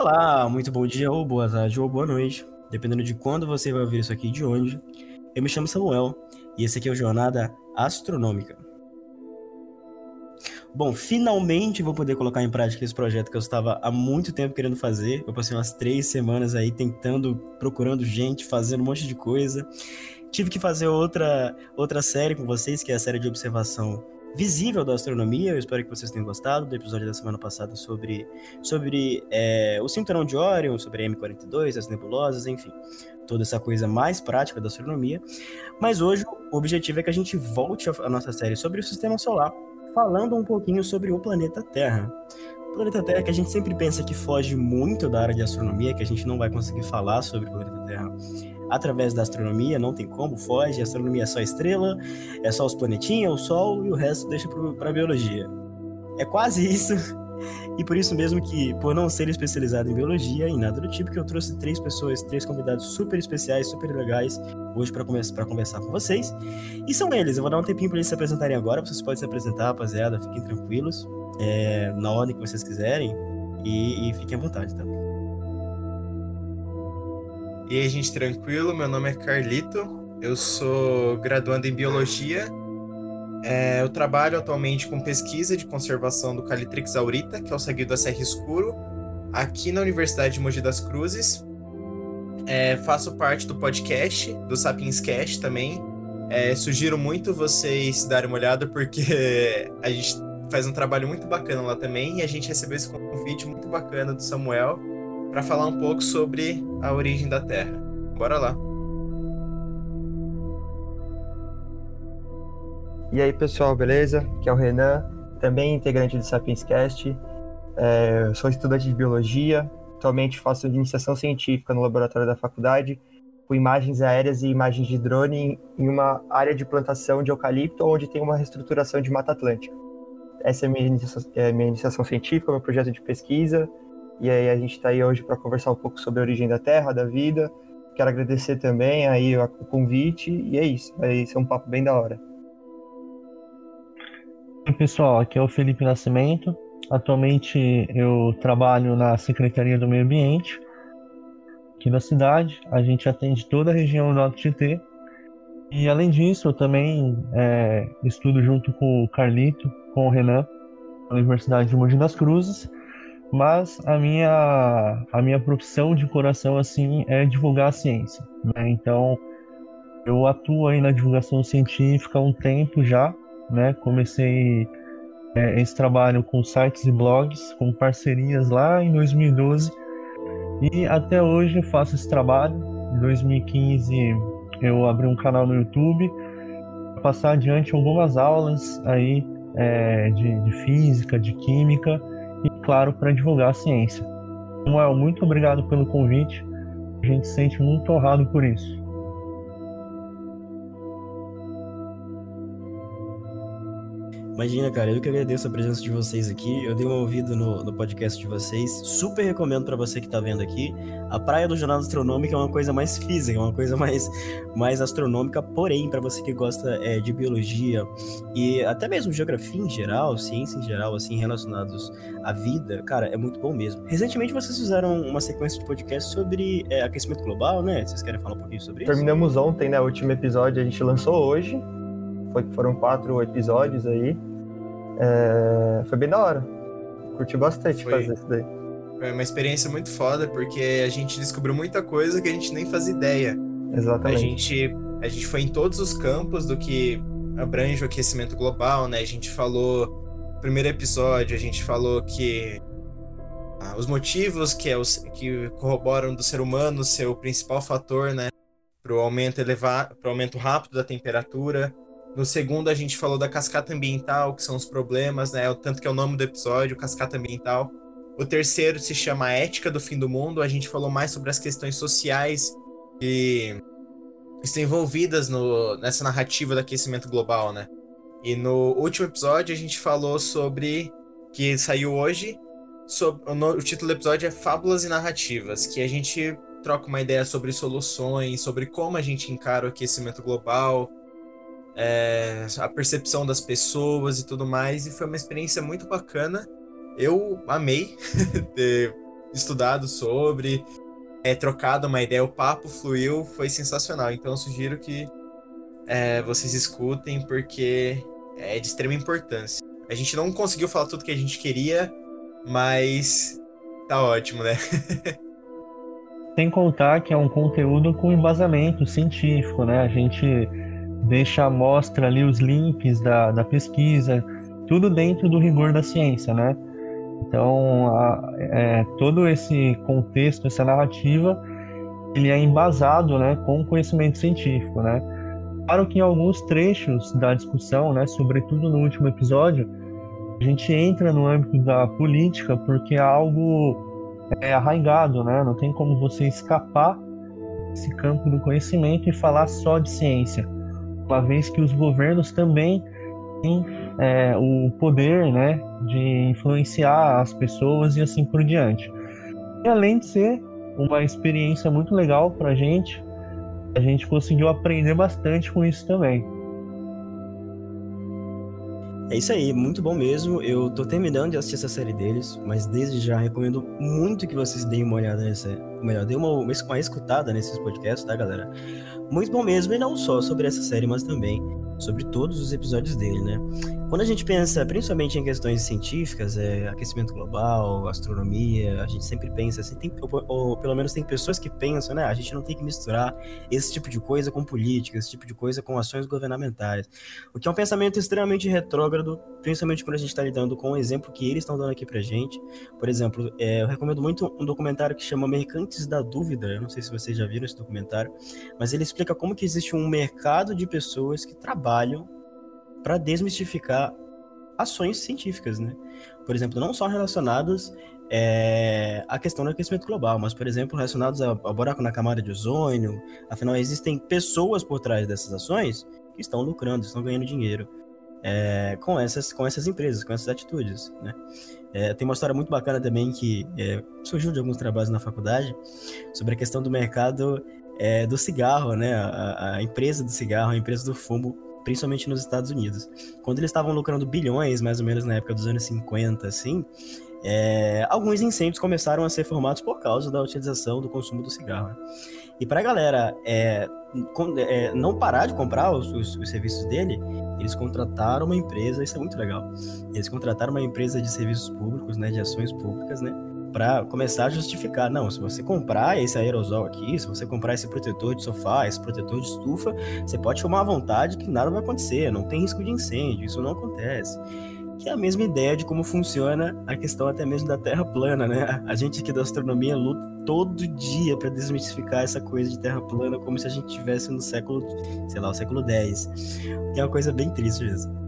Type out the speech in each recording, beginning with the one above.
Olá, muito bom dia, ou boa tarde, ou boa noite, dependendo de quando você vai ouvir isso aqui de onde. Eu me chamo Samuel e esse aqui é o Jornada Astronômica. Bom, finalmente vou poder colocar em prática esse projeto que eu estava há muito tempo querendo fazer. Eu passei umas três semanas aí tentando, procurando gente, fazendo um monte de coisa. Tive que fazer outra, outra série com vocês, que é a série de observação visível da astronomia. Eu espero que vocês tenham gostado do episódio da semana passada sobre, sobre é, o cinturão de Orion, sobre a M42, as nebulosas, enfim, toda essa coisa mais prática da astronomia. Mas hoje o objetivo é que a gente volte a nossa série sobre o sistema solar, falando um pouquinho sobre o planeta Terra. O planeta Terra que a gente sempre pensa que foge muito da área de astronomia, que a gente não vai conseguir falar sobre o planeta Terra através da astronomia, não tem como, foge, a astronomia é só estrela, é só os planetinhas, o Sol e o resto deixa para biologia. É quase isso. E por isso mesmo que, por não ser especializado em biologia e nada do tipo, que eu trouxe três pessoas, três convidados super especiais, super legais, hoje para conversar com vocês. E são eles, eu vou dar um tempinho para eles se apresentarem agora, vocês podem se apresentar, rapaziada, fiquem tranquilos, é, na ordem que vocês quiserem, e, e fiquem à vontade, tá? E aí, gente, tranquilo? Meu nome é Carlito, eu sou graduando em Biologia. É, eu trabalho atualmente com pesquisa de conservação do Calitrix aurita, que é o seguido da serra escuro, aqui na Universidade de Mogi das Cruzes. É, faço parte do podcast, do Sapiens Cast também. É, sugiro muito vocês darem uma olhada, porque a gente faz um trabalho muito bacana lá também, e a gente recebeu esse convite muito bacana do Samuel para falar um pouco sobre a origem da Terra. Bora lá. E aí, pessoal, beleza? Aqui é o Renan, também integrante do Sapiens Cast. É, sou estudante de biologia, atualmente faço iniciação científica no laboratório da faculdade, com imagens aéreas e imagens de drone em uma área de plantação de eucalipto, onde tem uma reestruturação de Mata Atlântica. Essa é minha é minha iniciação científica, meu projeto de pesquisa, e aí a gente está aí hoje para conversar um pouco sobre a origem da Terra, da vida. Quero agradecer também aí o convite e é isso. Vai ser um papo bem da hora. Oi, pessoal, aqui é o Felipe Nascimento. Atualmente eu trabalho na Secretaria do Meio Ambiente aqui da cidade. A gente atende toda a região do Alto Tietê. E além disso, eu também é, estudo junto com o Carlito, com o Renan, na Universidade de Mogi das Cruzes mas a minha a minha profissão de coração assim é divulgar a ciência né? então eu atuo aí na divulgação científica há um tempo já né? Comecei é, esse trabalho com sites e blogs com parcerias lá em 2012 e até hoje faço esse trabalho. Em 2015 eu abri um canal no YouTube passar adiante algumas aulas aí é, de, de física de química claro, para divulgar a ciência. Samuel, muito obrigado pelo convite. A gente se sente muito honrado por isso. Imagina, cara, eu que agradeço a presença de vocês aqui. Eu dei um ouvido no, no podcast de vocês. Super recomendo para você que tá vendo aqui. A Praia do Jornal Astronômico é uma coisa mais física, é uma coisa mais, mais astronômica, porém, para você que gosta é, de biologia e até mesmo geografia em geral, ciência em geral, assim, relacionados à vida, cara, é muito bom mesmo. Recentemente vocês fizeram uma sequência de podcast sobre é, aquecimento global, né? Vocês querem falar um pouquinho sobre isso? Terminamos ontem, né? O último episódio a gente lançou hoje. Foi, foram quatro episódios aí. É, foi bem da hora. Curti bastante foi, fazer isso daí. Foi uma experiência muito foda, porque a gente descobriu muita coisa que a gente nem fazia ideia. Exatamente. A gente, a gente foi em todos os campos do que abrange o aquecimento global, né? A gente falou, no primeiro episódio, a gente falou que ah, os motivos que, é os, que corroboram do ser humano ser o principal fator, né? Para o aumento elevado, para o aumento rápido da temperatura. No segundo, a gente falou da cascata ambiental, que são os problemas, né? Tanto que é o nome do episódio, cascata ambiental. O terceiro se chama Ética do Fim do Mundo. A gente falou mais sobre as questões sociais que estão envolvidas no, nessa narrativa do aquecimento global, né? E no último episódio, a gente falou sobre. que saiu hoje. Sobre, o, no, o título do episódio é Fábulas e Narrativas, que a gente troca uma ideia sobre soluções, sobre como a gente encara o aquecimento global, é, a percepção das pessoas e tudo mais. E foi uma experiência muito bacana. Eu amei ter estudado sobre, é, trocado uma ideia, o papo fluiu, foi sensacional. Então eu sugiro que é, vocês escutem, porque é de extrema importância. A gente não conseguiu falar tudo que a gente queria, mas tá ótimo, né? Sem contar que é um conteúdo com embasamento científico, né? A gente deixa à mostra ali os links da, da pesquisa, tudo dentro do rigor da ciência, né? Então, a, é, todo esse contexto, essa narrativa, ele é embasado, né, com conhecimento científico, né? Claro que em alguns trechos da discussão, né, sobretudo no último episódio, a gente entra no âmbito da política porque é algo é, arraigado, né? Não tem como você escapar desse campo do conhecimento e falar só de ciência, uma vez que os governos também têm é, o poder, né, de influenciar as pessoas e assim por diante. E além de ser uma experiência muito legal para a gente, a gente conseguiu aprender bastante com isso também. É isso aí, muito bom mesmo. Eu tô terminando de assistir essa série deles, mas desde já recomendo muito que vocês deem uma olhada nessa. Melhor, deem uma, uma escutada nesses podcasts, tá, galera? Muito bom mesmo, e não só sobre essa série, mas também sobre todos os episódios dele, né? Quando a gente pensa principalmente em questões científicas, é, aquecimento global, astronomia, a gente sempre pensa assim, tem, ou, ou, pelo menos tem pessoas que pensam, né? A gente não tem que misturar esse tipo de coisa com política, esse tipo de coisa com ações governamentais. O que é um pensamento extremamente retrógrado, principalmente quando a gente está lidando com o exemplo que eles estão dando aqui pra gente. Por exemplo, é, eu recomendo muito um documentário que chama Mercantes da Dúvida, eu não sei se vocês já viram esse documentário, mas ele explica como que existe um mercado de pessoas que trabalham trabalham para desmistificar ações científicas, né? Por exemplo, não só relacionadas é, à questão do aquecimento global, mas, por exemplo, relacionados ao, ao buraco na camada de ozônio. Afinal, existem pessoas por trás dessas ações que estão lucrando, estão ganhando dinheiro é, com, essas, com essas empresas, com essas atitudes, né? É, tem uma história muito bacana também que é, surgiu de alguns trabalhos na faculdade sobre a questão do mercado é, do cigarro, né? A, a, empresa do cigarro, a empresa do fumo principalmente nos Estados Unidos. Quando eles estavam lucrando bilhões, mais ou menos na época dos anos 50, assim, é, alguns incêndios começaram a ser formados por causa da utilização do consumo do cigarro. Né? E para a galera é, é, não parar de comprar os, os, os, serviços dele, eles contrataram uma empresa, isso é muito legal. Eles contrataram uma empresa de serviços públicos, né, de ações públicas, né, para começar a justificar. Não, se você comprar esse aerosol aqui, se você comprar esse protetor de sofá, esse protetor de estufa, você pode fumar à vontade que nada vai acontecer, não tem risco de incêndio, isso não acontece. Que é a mesma ideia de como funciona a questão até mesmo da Terra plana, né? A gente aqui da astronomia luta todo dia para desmistificar essa coisa de Terra plana como se a gente estivesse no século, sei lá, o século X. Que é uma coisa bem triste mesmo.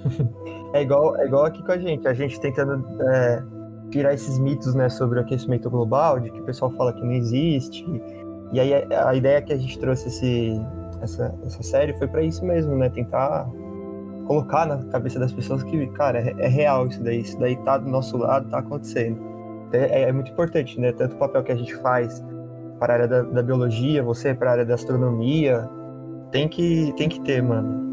É igual, é igual aqui com a gente, a gente tentando é tirar esses mitos, né, sobre o aquecimento global, de que o pessoal fala que não existe. E aí a, ideia que a gente trouxe esse, essa, essa série foi para isso mesmo, né, tentar colocar na cabeça das pessoas que, cara, é, é, real isso daí, isso daí tá do nosso lado, tá acontecendo. É, é muito importante, né, tanto o papel que a gente faz para a área da, da biologia, você para a área da astronomia, tem que, tem que ter, mano.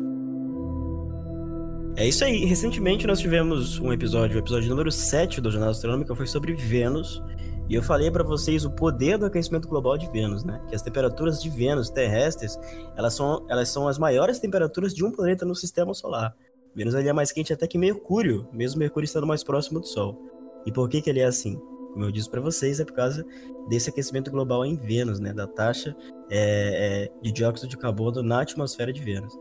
É isso aí. Recentemente nós tivemos um episódio, o episódio número 7 do Jornal Astronômico, foi sobre Vênus. E eu falei para vocês o poder do aquecimento global de Vênus, né? Que as temperaturas de Vênus terrestres, elas são, elas são as maiores temperaturas de um planeta no sistema solar. Vênus ele é mais quente até que Mercúrio, mesmo Mercúrio estando mais próximo do Sol. E por que, que ele é assim? Como eu disse para vocês, é por causa desse aquecimento global em Vênus, né? Da taxa é, é, de dióxido de carbono na atmosfera de Vênus.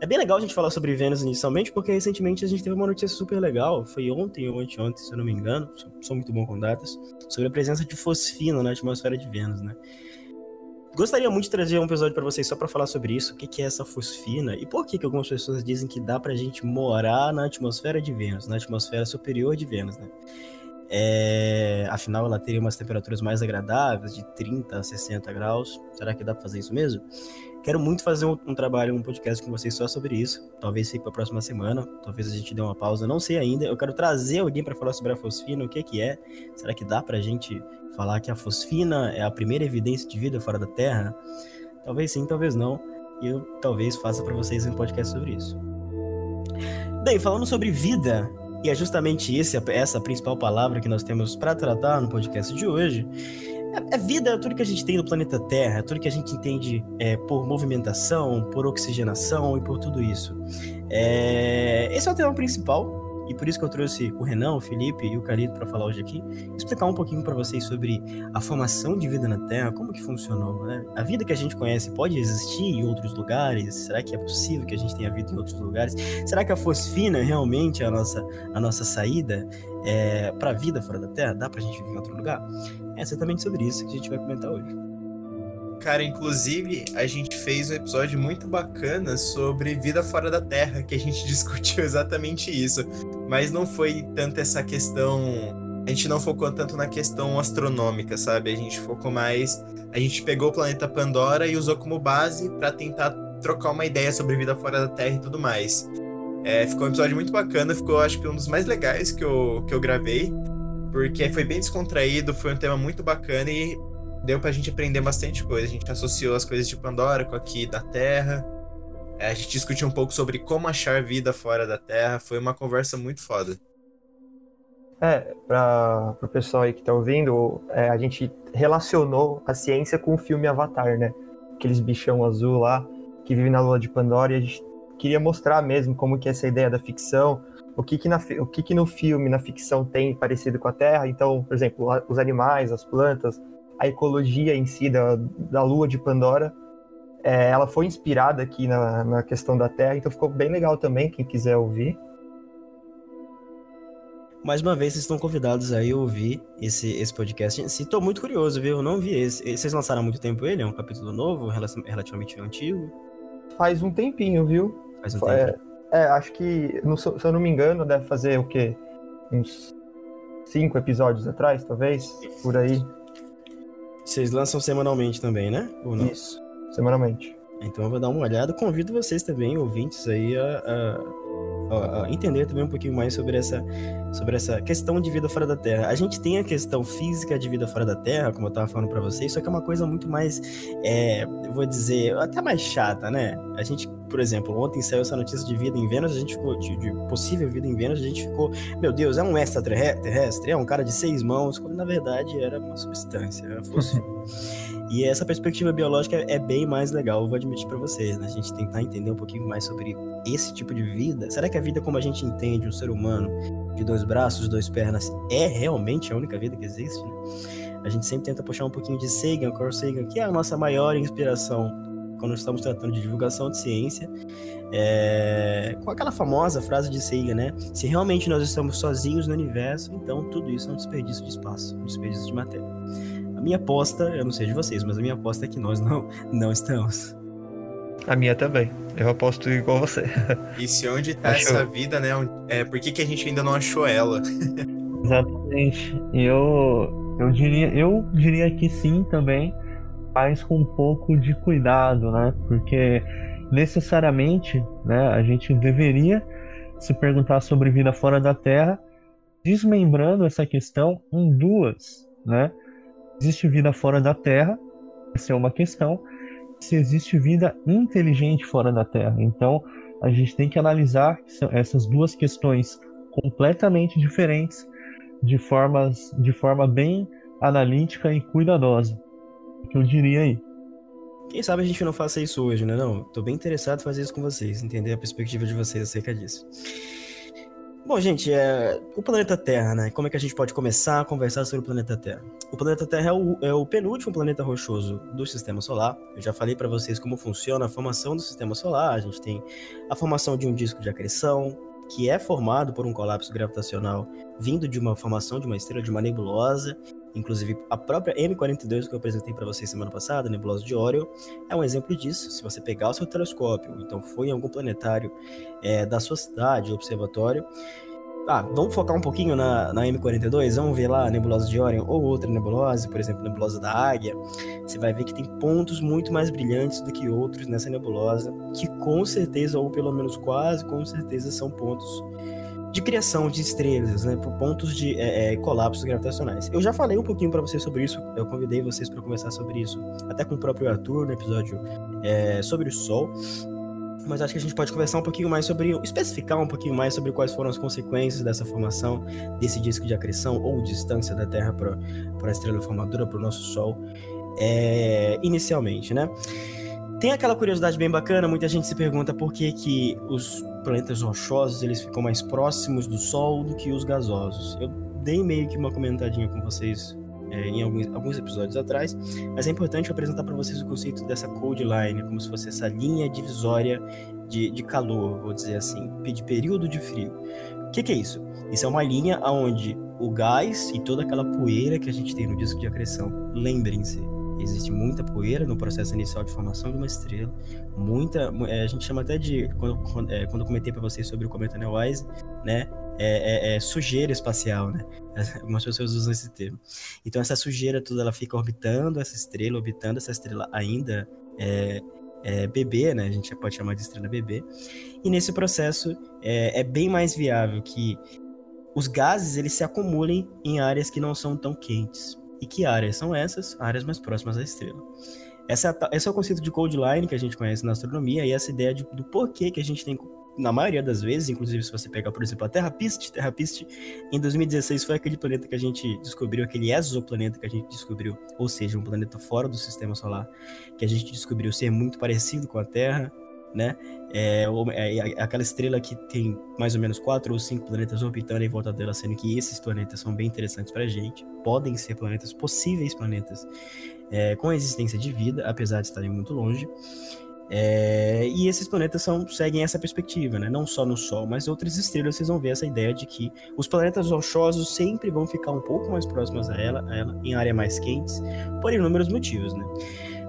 É bem legal a gente falar sobre Vênus inicialmente, porque recentemente a gente teve uma notícia super legal, foi ontem ou anteontem, se eu não me engano, sou muito bom com datas, sobre a presença de fosfina na atmosfera de Vênus, né? Gostaria muito de trazer um episódio para vocês só para falar sobre isso, o que, que é essa fosfina e por que, que algumas pessoas dizem que dá pra gente morar na atmosfera de Vênus, na atmosfera superior de Vênus, né? É, afinal, ela teria umas temperaturas mais agradáveis, de 30 a 60 graus. Será que dá para fazer isso mesmo? Quero muito fazer um, um, trabalho, um podcast com vocês só sobre isso. Talvez fique para a próxima semana. Talvez a gente dê uma pausa. Não sei ainda. Eu quero trazer alguém para falar sobre a fosfina, o que, que é. Será que dá para a gente falar que a fosfina é a primeira evidência de vida fora da Terra? Talvez sim, talvez não. E eu talvez faça para vocês um podcast sobre isso. Bem, falando sobre vida, e é justamente esse, essa a principal palavra que nós temos para tratar no podcast de hoje, é, é vida, é tudo que a gente tem no planeta Terra, é tudo que a gente entende é, por movimentação, por oxigenação e por tudo isso. É, esse é o tema principal, e por isso que eu trouxe o Renan, o Felipe e o Carito para falar hoje aqui, explicar um pouquinho para vocês sobre a formação de vida na Terra, como que funcionou, né? A vida que a gente conhece pode existir em outros lugares? Será que é possível que a gente tenha vida em outros lugares? Será que a fosfina realmente é a nossa, a nossa saída é, para a vida fora da Terra? Dá para a gente viver em outro lugar? É exatamente sobre isso que a gente vai comentar hoje. Cara, inclusive, a gente fez um episódio muito bacana sobre vida fora da Terra, que a gente discutiu exatamente isso. Mas não foi tanto essa questão. A gente não focou tanto na questão astronômica, sabe? A gente focou mais. A gente pegou o planeta Pandora e usou como base para tentar trocar uma ideia sobre vida fora da Terra e tudo mais. É, ficou um episódio muito bacana, ficou acho que um dos mais legais que eu, que eu gravei, porque foi bem descontraído, foi um tema muito bacana e deu pra gente aprender bastante coisa. A gente associou as coisas de Pandora com aqui da Terra. É, a gente discutiu um pouco sobre como achar vida fora da Terra. Foi uma conversa muito foda. É, para o pessoal aí que tá ouvindo, é, a gente relacionou a ciência com o filme Avatar, né? Aqueles bichão azul lá que vive na lua de Pandora e a gente queria mostrar mesmo como que é essa ideia da ficção, o que que, na, o que que no filme, na ficção tem parecido com a Terra. Então, por exemplo, os animais, as plantas, a ecologia em si da, da lua de Pandora. É, ela foi inspirada aqui na, na questão da Terra, então ficou bem legal também, quem quiser ouvir. Mais uma vez, vocês estão convidados aí a ouvir esse, esse podcast. Estou muito curioso, viu? Eu não vi esse. Vocês lançaram há muito tempo ele? É um capítulo novo, relativamente antigo? Faz um tempinho, viu? Faz um é, tempo. É, acho que, se eu não me engano, deve fazer o quê? Uns cinco episódios atrás, talvez? Por aí. Vocês lançam semanalmente também, né? Ou não? Isso, semanalmente. Então eu vou dar uma olhada. Convido vocês também, ouvintes, aí, a, a, a, entender também um pouquinho mais sobre essa, sobre essa questão de vida fora da Terra. A gente tem a questão física de vida fora da Terra, como eu estava falando para vocês, só que é uma coisa muito mais, é, eu vou dizer, até mais chata, né? A gente por exemplo, ontem saiu essa notícia de vida em Vênus, a gente ficou, de, de possível vida em Vênus, a gente ficou, meu Deus, é um extraterrestre, é um cara de seis mãos, quando na verdade era uma substância, era E essa perspectiva biológica é bem mais legal, vou admitir para vocês, né? A gente tentar entender um pouquinho mais sobre esse tipo de vida. Será que a vida como a gente entende, um ser humano de dois braços, duas pernas, é realmente a única vida que existe? Né? A gente sempre tenta puxar um pouquinho de Sagan, Carl Sagan, que é a nossa maior inspiração quando estamos tratando de divulgação de ciência, é, com aquela famosa frase de Sagan, né? Se realmente nós estamos sozinhos no universo, então tudo isso é um desperdício de espaço, um desperdício de matéria. A minha aposta, eu não sei de vocês, mas a minha aposta é que nós não, não estamos. A minha também. Eu aposto igual você. E se onde tá Achou. essa vida, né? É, por que, que a gente ainda não achou ela? Exatamente. Eu, eu, diria, eu diria que sim também faz com um pouco de cuidado, né? Porque necessariamente, né, a gente deveria se perguntar sobre vida fora da Terra, desmembrando essa questão em duas, né? Existe vida fora da Terra, essa é uma questão. Se existe vida inteligente fora da Terra, então a gente tem que analisar essas duas questões completamente diferentes, de formas, de forma bem analítica e cuidadosa que eu diria aí. Quem sabe a gente não faça isso hoje, né? Não, tô bem interessado em fazer isso com vocês, entender a perspectiva de vocês acerca disso. Bom, gente, é... o planeta Terra, né? Como é que a gente pode começar a conversar sobre o planeta Terra? O planeta Terra é o, é o penúltimo planeta rochoso do Sistema Solar. Eu já falei para vocês como funciona a formação do Sistema Solar. A gente tem a formação de um disco de acreção, que é formado por um colapso gravitacional vindo de uma formação de uma estrela de uma nebulosa Inclusive, a própria M42 que eu apresentei para vocês semana passada, nebulosa de Orion, é um exemplo disso. Se você pegar o seu telescópio, então foi em algum planetário é, da sua cidade, observatório, ah, vamos focar um pouquinho na, na M42, vamos ver lá a nebulosa de Orion ou outra nebulosa, por exemplo, a nebulosa da Águia. Você vai ver que tem pontos muito mais brilhantes do que outros nessa nebulosa, que com certeza, ou pelo menos quase com certeza, são pontos de criação de estrelas, né, por pontos de é, é, colapsos gravitacionais. Eu já falei um pouquinho para vocês sobre isso, eu convidei vocês para conversar sobre isso, até com o próprio Arthur no episódio é, sobre o Sol. mas acho que a gente pode conversar um pouquinho mais sobre, especificar um pouquinho mais sobre quais foram as consequências dessa formação, desse disco de acreção ou distância da Terra para a estrela formadora, para o nosso Sol, é, inicialmente, né? Tem aquela curiosidade bem bacana, muita gente se pergunta por que, que os planetas rochosos eles ficam mais próximos do Sol do que os gasosos. Eu dei meio que uma comentadinha com vocês é, em alguns, alguns episódios atrás, mas é importante apresentar para vocês o conceito dessa cold line, como se fosse essa linha divisória de, de calor, vou dizer assim, de período de frio. O que, que é isso? Isso é uma linha onde o gás e toda aquela poeira que a gente tem no disco de acreção, lembrem-se, existe muita poeira no processo inicial de formação de uma estrela, muita, é, a gente chama até de, quando, quando, é, quando eu comentei para vocês sobre o cometa Neowise, né, é, é, é, sujeira espacial, né, algumas pessoas usam esse termo. Então essa sujeira toda, ela fica orbitando essa estrela, orbitando essa estrela ainda é, é, bebê, né, a gente pode chamar de estrela bebê, e nesse processo é, bem mais viável que os gases eles se acumulem em áreas que não são tão quentes. E que áreas são essas? Áreas mais próximas à estrela. Essa, é esse é o conceito de cold line que a gente conhece na astronomia e essa ideia de, do porquê que a gente tem, na maioria das vezes, inclusive se você pegar, por exemplo, a Terra Piste, Terra Piste, em 2016 foi aquele planeta que a gente descobriu, aquele exoplaneta que a gente descobriu, ou seja, um planeta fora do sistema solar, que a gente descobriu ser muito parecido com a Terra, né? É, é, é, aquela estrela que tem mais ou menos quatro ou cinco planetas orbitando em volta dela, sendo que esses planetas são bem interessantes para a gente. Podem ser planetas, possíveis planetas, é, com existência de vida, apesar de estarem muito longe. É, e esses planetas são, seguem essa perspectiva, né? não só no Sol, mas outras estrelas vocês vão ver essa ideia de que os planetas rochosos sempre vão ficar um pouco mais próximos a ela, a ela em áreas mais quentes, por inúmeros motivos. Né?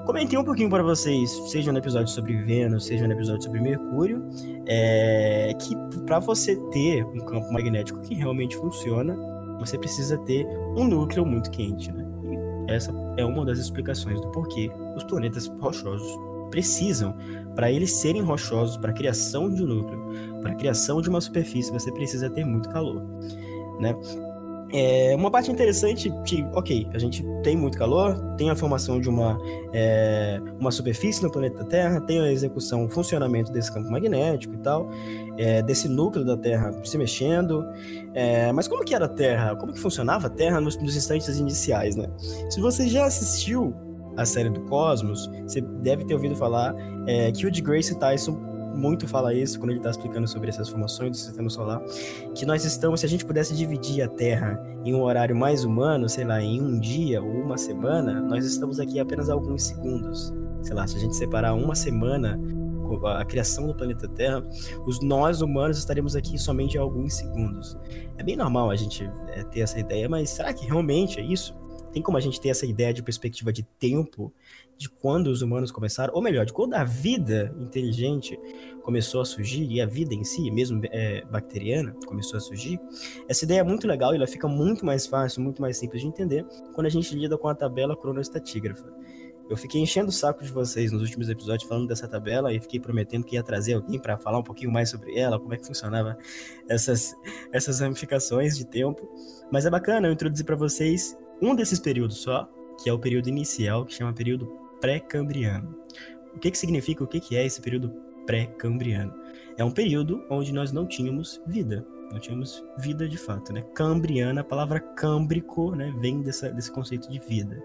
Comentei um pouquinho para vocês, seja no episódio sobre Vênus, seja no episódio sobre Mercúrio, é, que para você ter um campo magnético que realmente funciona, você precisa ter um núcleo muito quente, né? E essa é uma das explicações do porquê os planetas rochosos precisam, para eles serem rochosos, para a criação de um núcleo, para a criação de uma superfície, você precisa ter muito calor, né? É uma parte interessante que, ok, a gente tem muito calor, tem a formação de uma, é, uma superfície no planeta Terra, tem a execução, o funcionamento desse campo magnético e tal, é, desse núcleo da Terra se mexendo. É, mas como que era a Terra? Como que funcionava a Terra nos, nos instantes iniciais, né? Se você já assistiu a série do Cosmos, você deve ter ouvido falar é, que o de Grace Tyson muito fala isso quando ele está explicando sobre essas formações do sistema solar, que nós estamos, se a gente pudesse dividir a Terra em um horário mais humano, sei lá, em um dia ou uma semana, nós estamos aqui apenas alguns segundos. Sei lá, se a gente separar uma semana a criação do planeta Terra, os nós humanos estaremos aqui somente alguns segundos. É bem normal a gente é, ter essa ideia, mas será que realmente é isso? Tem como a gente ter essa ideia de perspectiva de tempo de quando os humanos começaram, ou melhor, de quando a vida inteligente começou a surgir, e a vida em si, mesmo é, bacteriana, começou a surgir, essa ideia é muito legal e ela fica muito mais fácil, muito mais simples de entender quando a gente lida com a tabela cronoestatígrafa. Eu fiquei enchendo o saco de vocês nos últimos episódios falando dessa tabela e fiquei prometendo que ia trazer alguém para falar um pouquinho mais sobre ela, como é que funcionava essas, essas ramificações de tempo. Mas é bacana eu introduzir para vocês um desses períodos só, que é o período inicial, que chama período pré-cambriano. O que, que significa, o que, que é esse período pré-cambriano? É um período onde nós não tínhamos vida, não tínhamos vida de fato, né? Cambriana, a palavra câmbrico, né, vem dessa, desse conceito de vida.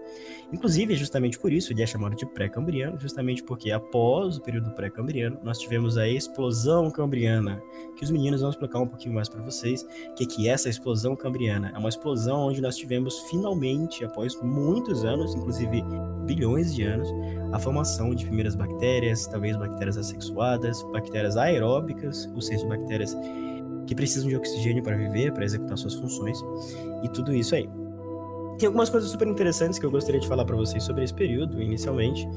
Inclusive, é justamente por isso ele é chamado de pré-cambriano, justamente porque após o período pré-cambriano, nós tivemos a explosão cambriana, que os meninos vão explicar um pouquinho mais para vocês, que, que é essa explosão cambriana. É uma explosão onde nós tivemos finalmente, após muitos anos, inclusive bilhões de anos, a formação de primeiras bactérias, talvez bactérias assexuadas, bactérias aeróbicas, ou seja, bactérias que precisam de oxigênio para viver, para executar suas funções e tudo isso aí. Tem algumas coisas super interessantes que eu gostaria de falar para vocês sobre esse período, inicialmente.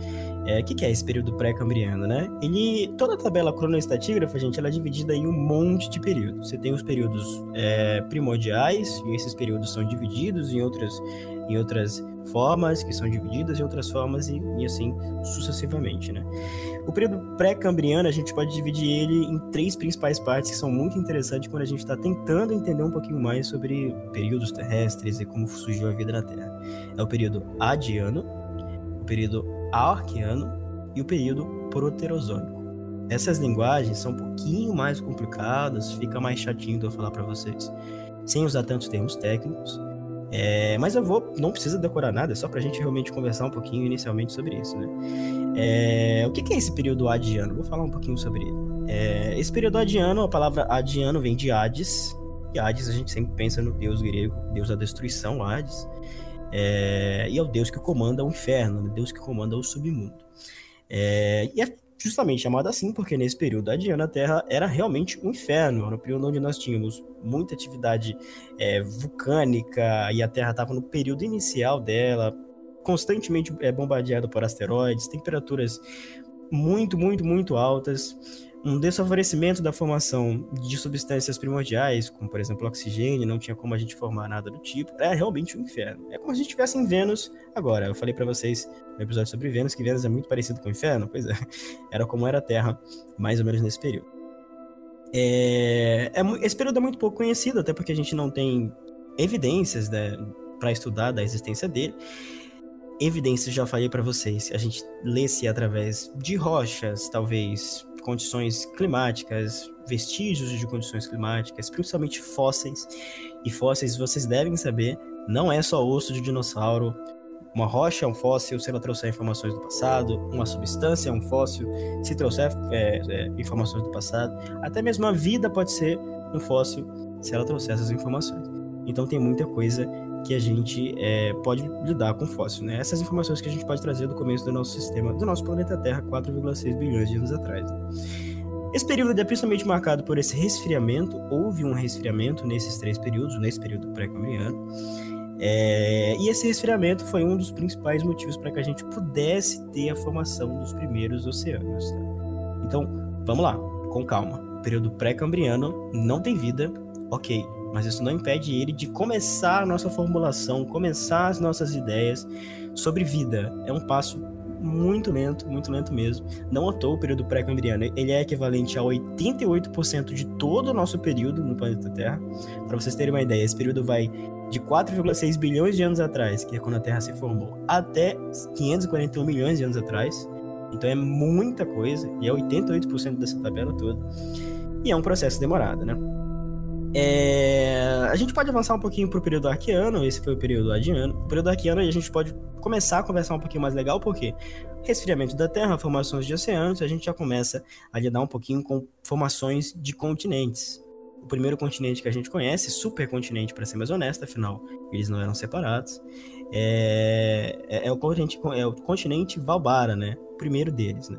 É, o que, que é esse período pré-cambriano, né? Ele, toda a tabela cronoestatígrafa, gente, ela é dividida em um monte de períodos. Você tem os períodos é, primordiais, e esses períodos são divididos em outras, em outras formas, que são divididas em outras formas, e, e assim sucessivamente, né? O período pré-cambriano, a gente pode dividir ele em três principais partes que são muito interessantes quando a gente está tentando entender um pouquinho mais sobre períodos terrestres e como surgiu a vida na Terra. É o período adiano, o período arqueano e o período proterozoico. Essas linguagens são um pouquinho mais complicadas, fica mais chatinho de eu falar para vocês, sem usar tantos termos técnicos. É, mas eu vou, não precisa decorar nada, é só pra gente realmente conversar um pouquinho inicialmente sobre isso, né? É, o que é esse período adiano? Vou falar um pouquinho sobre ele. É, esse período adiano, a palavra adiano vem de Hades, e Hades a gente sempre pensa no deus grego, deus da destruição, Hades, é, e é o deus que comanda o inferno, o né? deus que comanda o submundo. É, e é justamente chamado assim porque nesse período a Terra era realmente um inferno, era um período onde nós tínhamos muita atividade é, vulcânica e a Terra estava no período inicial dela, constantemente é, bombardeada por asteroides, temperaturas muito, muito, muito altas um desfavorecimento da formação de substâncias primordiais, como por exemplo oxigênio, não tinha como a gente formar nada do tipo, é realmente um inferno. É como se a gente estivesse em Vênus agora. Eu falei para vocês no episódio sobre Vênus que Vênus é muito parecido com o inferno, pois é, era como era a Terra, mais ou menos nesse período. É, é, esse período é muito pouco conhecido, até porque a gente não tem evidências né, para estudar da existência dele evidências já falei para vocês. A gente lê-se através de rochas, talvez condições climáticas, vestígios de condições climáticas, principalmente fósseis. E fósseis, vocês devem saber, não é só osso de dinossauro. Uma rocha é um fóssil se ela trouxer informações do passado, uma substância é um fóssil se trouxer é, é, informações do passado. Até mesmo a vida pode ser um fóssil se ela trouxer essas informações. Então tem muita coisa que a gente é, pode lidar com fóssil, né? Essas informações que a gente pode trazer do começo do nosso sistema, do nosso planeta Terra, 4,6 bilhões de anos atrás. Esse período é principalmente marcado por esse resfriamento. Houve um resfriamento nesses três períodos, nesse período pré-cambriano. É, e esse resfriamento foi um dos principais motivos para que a gente pudesse ter a formação dos primeiros oceanos. Tá? Então, vamos lá, com calma. período pré-cambriano não tem vida, ok mas isso não impede ele de começar a nossa formulação, começar as nossas ideias sobre vida. É um passo muito lento, muito lento mesmo. Não à toa o período pré-cambriano, ele é equivalente a 88% de todo o nosso período no planeta Terra. Para vocês terem uma ideia, esse período vai de 4,6 bilhões de anos atrás, que é quando a Terra se formou, até 541 milhões de anos atrás. Então é muita coisa, e é 88% dessa tabela toda. E é um processo demorado, né? É... A gente pode avançar um pouquinho pro período arqueano, esse foi o período adiano. O período arqueano a gente pode começar a conversar um pouquinho mais legal, porque resfriamento da Terra, formações de oceanos, a gente já começa a lidar um pouquinho com formações de continentes. O primeiro continente que a gente conhece, supercontinente para ser mais honesto, afinal eles não eram separados, é, é, é o, continente, é o continente Valbara, né? O primeiro deles, né?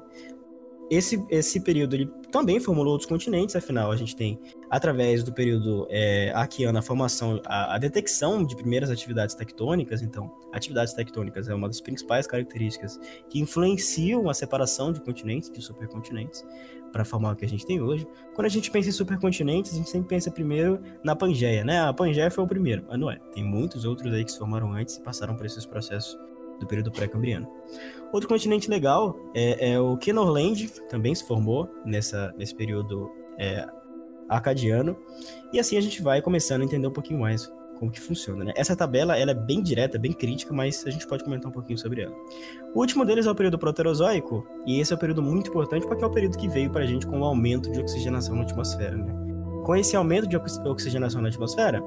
esse, esse período ele também formulou outros continentes, afinal, a gente tem, através do período é, a formação, a, a, detecção de primeiras atividades tectônicas. Então, atividades tectônicas é uma das principais características que influenciam a separação de continentes, de supercontinentes, para formar o que a gente tem hoje. Quando a gente pensa em supercontinentes, a gente sempre pensa primeiro na Pangeia, né? A Pangeia foi o primeiro, mas não é. Tem muitos outros aí que se formaram antes e passaram por esses processos do período pré-cambriano. Outro continente legal é, é o Kenorland, também se formou nessa, nesse período é, acadiano. E assim a gente vai começando a entender um pouquinho mais como que funciona, né? Essa tabela ela é bem direta, bem crítica, mas a gente pode comentar um pouquinho sobre ela. O último deles é o período proterozoico, e esse é um período muito importante porque é o período que veio para a gente com o aumento de oxigenação na atmosfera, né? Com esse aumento de oxigenação na atmosfera,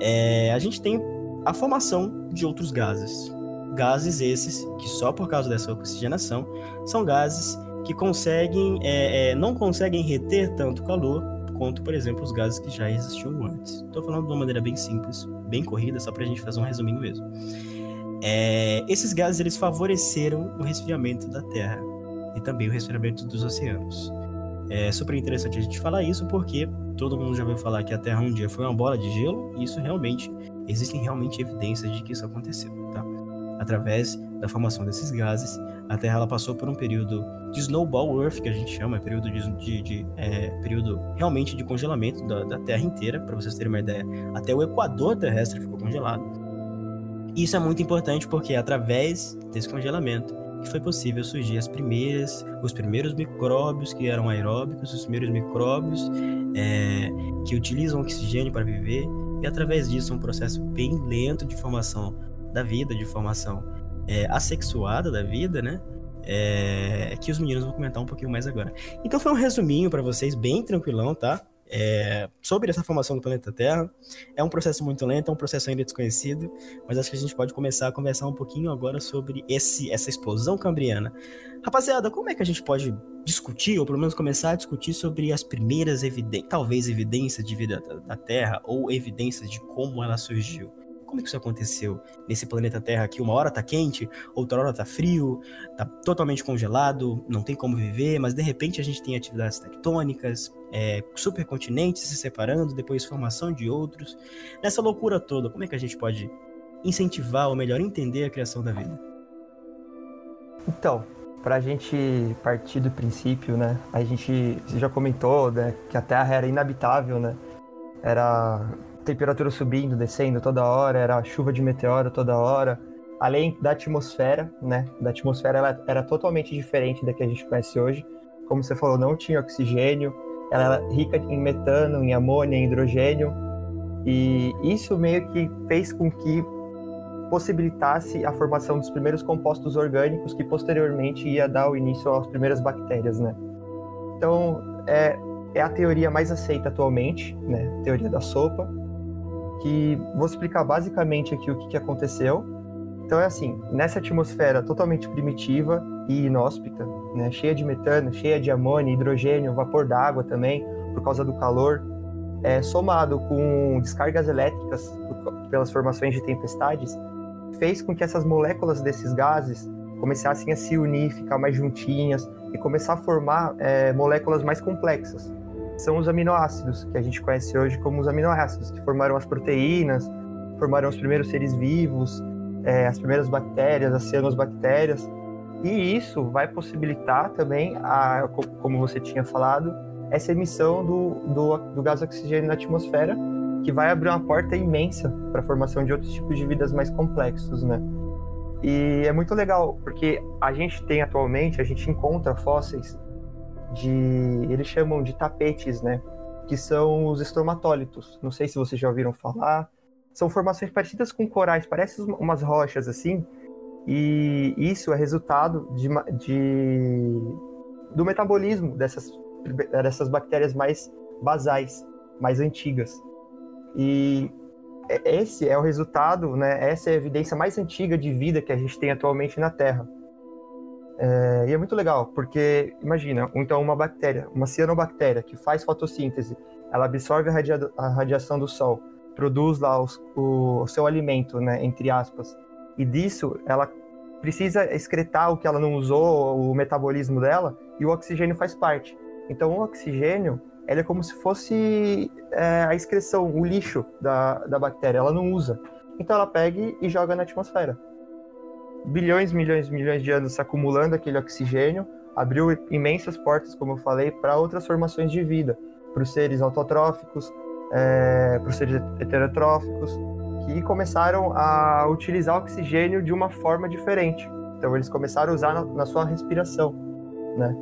é, a gente tem a formação de outros gases, Gases esses que só por causa dessa oxigenação são gases que conseguem é, é, não conseguem reter tanto calor quanto, por exemplo, os gases que já existiam antes. Estou falando de uma maneira bem simples, bem corrida, só para a gente fazer um resuminho mesmo. É, esses gases eles favoreceram o resfriamento da Terra e também o resfriamento dos oceanos. É super interessante a gente falar isso porque todo mundo já ouviu falar que a Terra um dia foi uma bola de gelo e isso realmente existem realmente evidências de que isso aconteceu, tá? Através da formação desses gases, a Terra ela passou por um período de snowball Earth, que a gente chama, período de, de, de é, período realmente de congelamento da, da Terra inteira, para vocês terem uma ideia, até o Equador terrestre ficou congelado. Isso é muito importante porque é através desse congelamento que foi possível surgir as primeiras, os primeiros micróbios que eram aeróbicos, os primeiros micróbios é, que utilizam oxigênio para viver, e através disso um processo bem lento de formação da vida, de formação é, assexuada da vida, né? é, que os meninos vão comentar um pouquinho mais agora. Então foi um resuminho para vocês, bem tranquilão, tá? É, sobre essa formação do planeta Terra. É um processo muito lento, é um processo ainda desconhecido, mas acho que a gente pode começar a conversar um pouquinho agora sobre esse, essa explosão cambriana. Rapaziada, como é que a gente pode discutir, ou pelo menos começar a discutir sobre as primeiras evidências, talvez evidências de vida da Terra, ou evidências de como ela surgiu? Como é que isso aconteceu nesse planeta Terra que uma hora tá quente, outra hora tá frio, tá totalmente congelado, não tem como viver, mas de repente a gente tem atividades tectônicas, é, supercontinentes se separando, depois formação de outros. Nessa loucura toda, como é que a gente pode incentivar ou melhor entender a criação da vida? Então, para a gente partir do princípio, né? A gente já comentou, né, que a Terra era inabitável, né? Era temperatura subindo, descendo toda hora, era chuva de meteoro toda hora. Além da atmosfera, né? Da atmosfera ela era totalmente diferente da que a gente conhece hoje. Como você falou, não tinha oxigênio, ela era rica em metano, em amônia, em hidrogênio. E isso meio que fez com que possibilitasse a formação dos primeiros compostos orgânicos que posteriormente ia dar o início às primeiras bactérias, né? Então, é, é a teoria mais aceita atualmente, né? Teoria da sopa, que vou explicar basicamente aqui o que, que aconteceu. Então é assim, nessa atmosfera totalmente primitiva e inóspita, né, cheia de metano, cheia de amônia, hidrogênio, vapor d'água também, por causa do calor, é, somado com descargas elétricas pelas formações de tempestades, fez com que essas moléculas desses gases começassem a se unir, ficar mais juntinhas e começar a formar é, moléculas mais complexas são os aminoácidos, que a gente conhece hoje como os aminoácidos, que formaram as proteínas, formaram os primeiros seres vivos, é, as primeiras bactérias, as cianobactérias. E isso vai possibilitar também, a, como você tinha falado, essa emissão do, do, do gás oxigênio na atmosfera, que vai abrir uma porta imensa para a formação de outros tipos de vidas mais complexos, né? E é muito legal, porque a gente tem atualmente, a gente encontra fósseis de. Eles chamam de tapetes, né? Que são os estromatólitos. Não sei se vocês já ouviram falar. São formações parecidas com corais, parecem umas rochas assim. E isso é resultado de, de do metabolismo dessas, dessas bactérias mais basais, mais antigas. E esse é o resultado, né? Essa é a evidência mais antiga de vida que a gente tem atualmente na Terra. É, e é muito legal, porque imagina, então uma bactéria, uma cianobactéria que faz fotossíntese, ela absorve a, radia a radiação do sol, produz lá os, o, o, seu alimento, né, entre aspas, e disso ela precisa excretar o que ela não usou, o metabolismo dela, e o oxigênio faz parte. Então o oxigênio, ele é como se fosse é, a excreção, o lixo da, da bactéria, ela não usa. Então ela pega e joga na atmosfera bilhões, milhões, milhões de anos acumulando aquele oxigênio, abriu imensas portas, como eu falei, para outras formações de vida, para os seres autotróficos, é, para os seres heterotróficos, que começaram a utilizar o oxigênio de uma forma diferente. Então eles começaram a usar na, na sua respiração, né?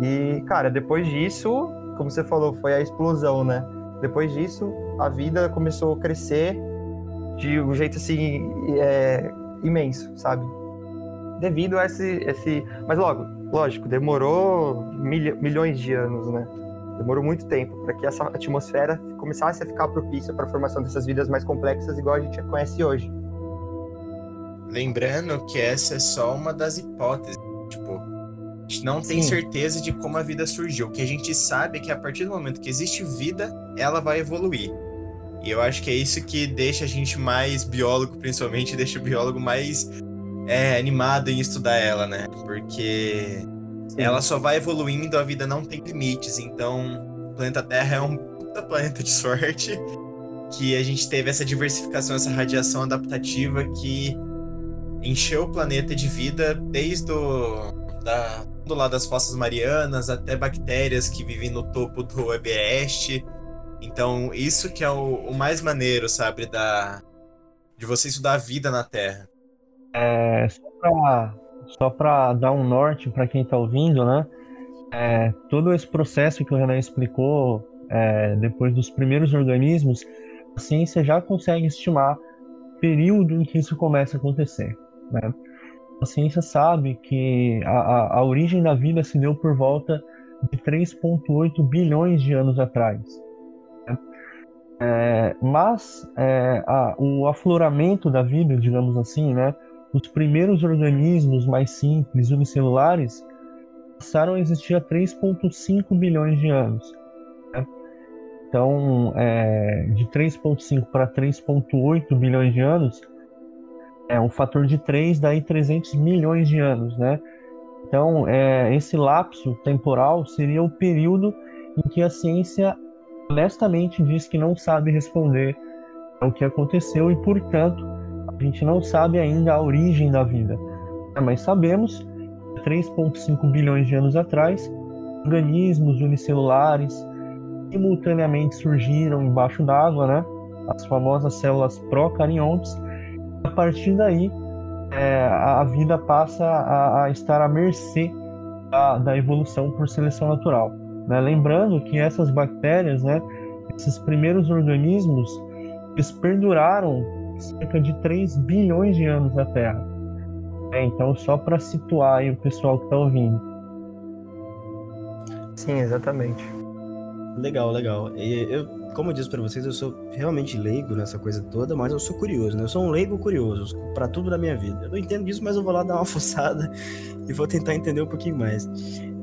E, cara, depois disso, como você falou, foi a explosão, né? Depois disso, a vida começou a crescer de um jeito assim é, imenso, sabe? Devido a esse, esse. Mas logo, lógico, demorou mil... milhões de anos, né? Demorou muito tempo para que essa atmosfera começasse a ficar propícia para a formação dessas vidas mais complexas, igual a gente conhece hoje. Lembrando que essa é só uma das hipóteses. Tipo, a gente não tem certeza de como a vida surgiu. O que a gente sabe é que a partir do momento que existe vida, ela vai evoluir. E eu acho que é isso que deixa a gente mais biólogo, principalmente, deixa o biólogo mais é, animado em estudar ela, né? Porque Sim. ela só vai evoluindo, a vida não tem limites. Então, o planeta Terra é um puta planeta de sorte que a gente teve essa diversificação, essa radiação adaptativa que encheu o planeta de vida desde o, da, do lado das fossas marianas até bactérias que vivem no topo do Everest então, isso que é o, o mais maneiro, sabe, da de você estudar a vida na Terra. É, só pra dar um norte para quem tá ouvindo, né? É, todo esse processo que o Renan explicou, é, depois dos primeiros organismos, a ciência já consegue estimar o período em que isso começa a acontecer, né? a ciência sabe que a, a, a origem da vida se deu por volta de 3,8 bilhões de anos atrás. Né? É, mas é, a, o afloramento da vida, digamos assim, né, os primeiros organismos mais simples, unicelulares, passaram a existir há 3,5 bilhões de anos. Né? Então, é, de 3,5 para 3,8 bilhões de anos, é um fator de 3, daí 300 milhões de anos, né? Então, é, esse lapso temporal seria o período em que a ciência honestamente diz que não sabe responder ao que aconteceu e, portanto, a gente não sabe ainda a origem da vida. É, mas sabemos, 3,5 bilhões de anos atrás, organismos unicelulares simultaneamente surgiram embaixo d'água, né? As famosas células procariontes. A partir daí, é, a vida passa a, a, estar à mercê da, da evolução por seleção natural. Né? Lembrando que essas bactérias, né, esses primeiros organismos, eles perduraram cerca de 3 bilhões de anos na Terra. É, então, só para situar aí o pessoal que está ouvindo. Sim, exatamente. Legal, legal. E eu, como eu disse para vocês, eu sou realmente leigo nessa coisa toda, mas eu sou curioso, né? Eu sou um leigo curioso para tudo da minha vida. Eu não entendo disso, mas eu vou lá dar uma fuçada e vou tentar entender um pouquinho mais.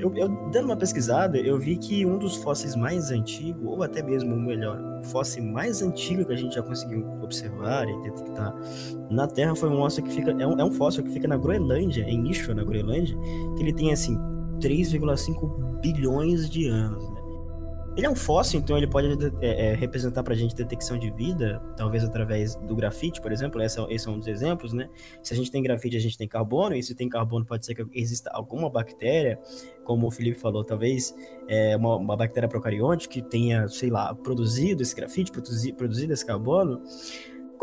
Eu, eu, dando uma pesquisada, eu vi que um dos fósseis mais antigos, ou até mesmo o melhor, o fóssil mais antigo que a gente já conseguiu observar e detectar na Terra foi um fóssil que fica, é um, é um fóssil que fica na Groenlândia, em Ishwa, na Groenlândia, que ele tem assim 3,5 bilhões de anos. Né? Ele é um fóssil, então ele pode é, é, representar para a gente detecção de vida, talvez através do grafite, por exemplo. Esse é, esse é, um dos exemplos, né? Se a gente tem grafite, a gente tem carbono, e se tem carbono, pode ser que exista alguma bactéria, como o Felipe falou, talvez é, uma, uma bactéria procarionte que tenha, sei lá, produzido esse grafite, produzi, produzido esse carbono.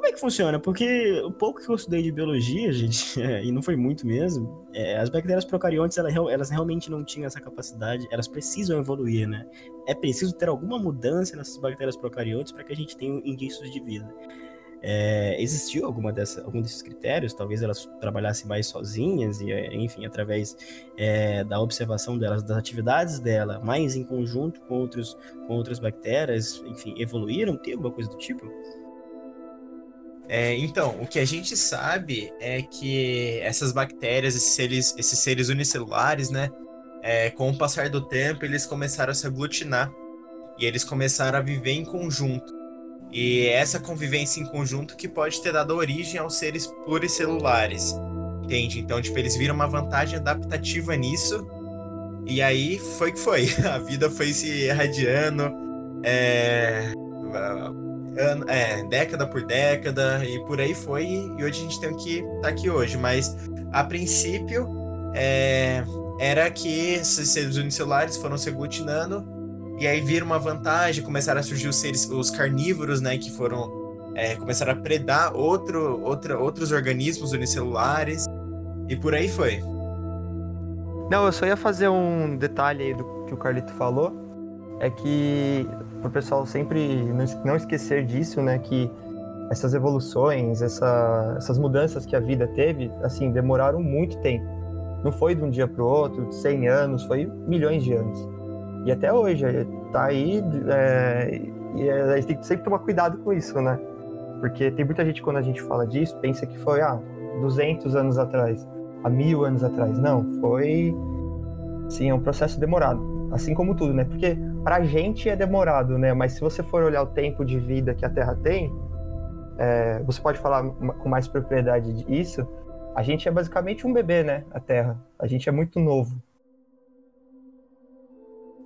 Como é que funciona? Porque o pouco que eu estudei de biologia, gente, é, e não foi muito mesmo, é, as bactérias procariontes, elas, elas, realmente não tinham essa capacidade, elas precisam evoluir, né? É preciso ter alguma mudança nessas bactérias procariontes para que a gente tenha indícios de vida. É, existiu alguma dessa, algum desses critérios? Talvez elas trabalhassem mais sozinhas e, é, enfim, através é, da observação delas, das atividades dela, mais em conjunto com, outros, com outras bactérias, enfim, evoluíram? Tem alguma coisa do tipo? É, então, o que a gente sabe é que essas bactérias, esses seres, esses seres unicelulares, né, é, com o passar do tempo, eles começaram a se aglutinar e eles começaram a viver em conjunto. E essa convivência em conjunto que pode ter dado origem aos seres pluricelulares, entende? Então, tipo, eles viram uma vantagem adaptativa nisso e aí foi que foi. A vida foi se irradiando. É é, década por década e por aí foi. E hoje a gente tem que estar tá aqui hoje. Mas a princípio é, era que esses seres unicelulares foram se aglutinando e aí viram uma vantagem, começaram a surgir os seres, os carnívoros, né, que foram é, começaram a predar outro, outra, outros organismos unicelulares e por aí foi. Não, eu só ia fazer um detalhe aí do que o Carlito falou, é que para o pessoal sempre não esquecer disso, né? Que essas evoluções, essa, essas mudanças que a vida teve, assim, demoraram muito tempo. Não foi de um dia para o outro, 100 anos, foi milhões de anos. E até hoje, tá aí, é, e a gente tem que sempre tomar cuidado com isso, né? Porque tem muita gente, quando a gente fala disso, pensa que foi, ah, 200 anos atrás, há mil anos atrás. Não, foi, sim, é um processo demorado. Assim como tudo, né? Porque pra gente é demorado, né? Mas se você for olhar o tempo de vida que a Terra tem, é, você pode falar com mais propriedade disso. A gente é basicamente um bebê, né? A Terra. A gente é muito novo.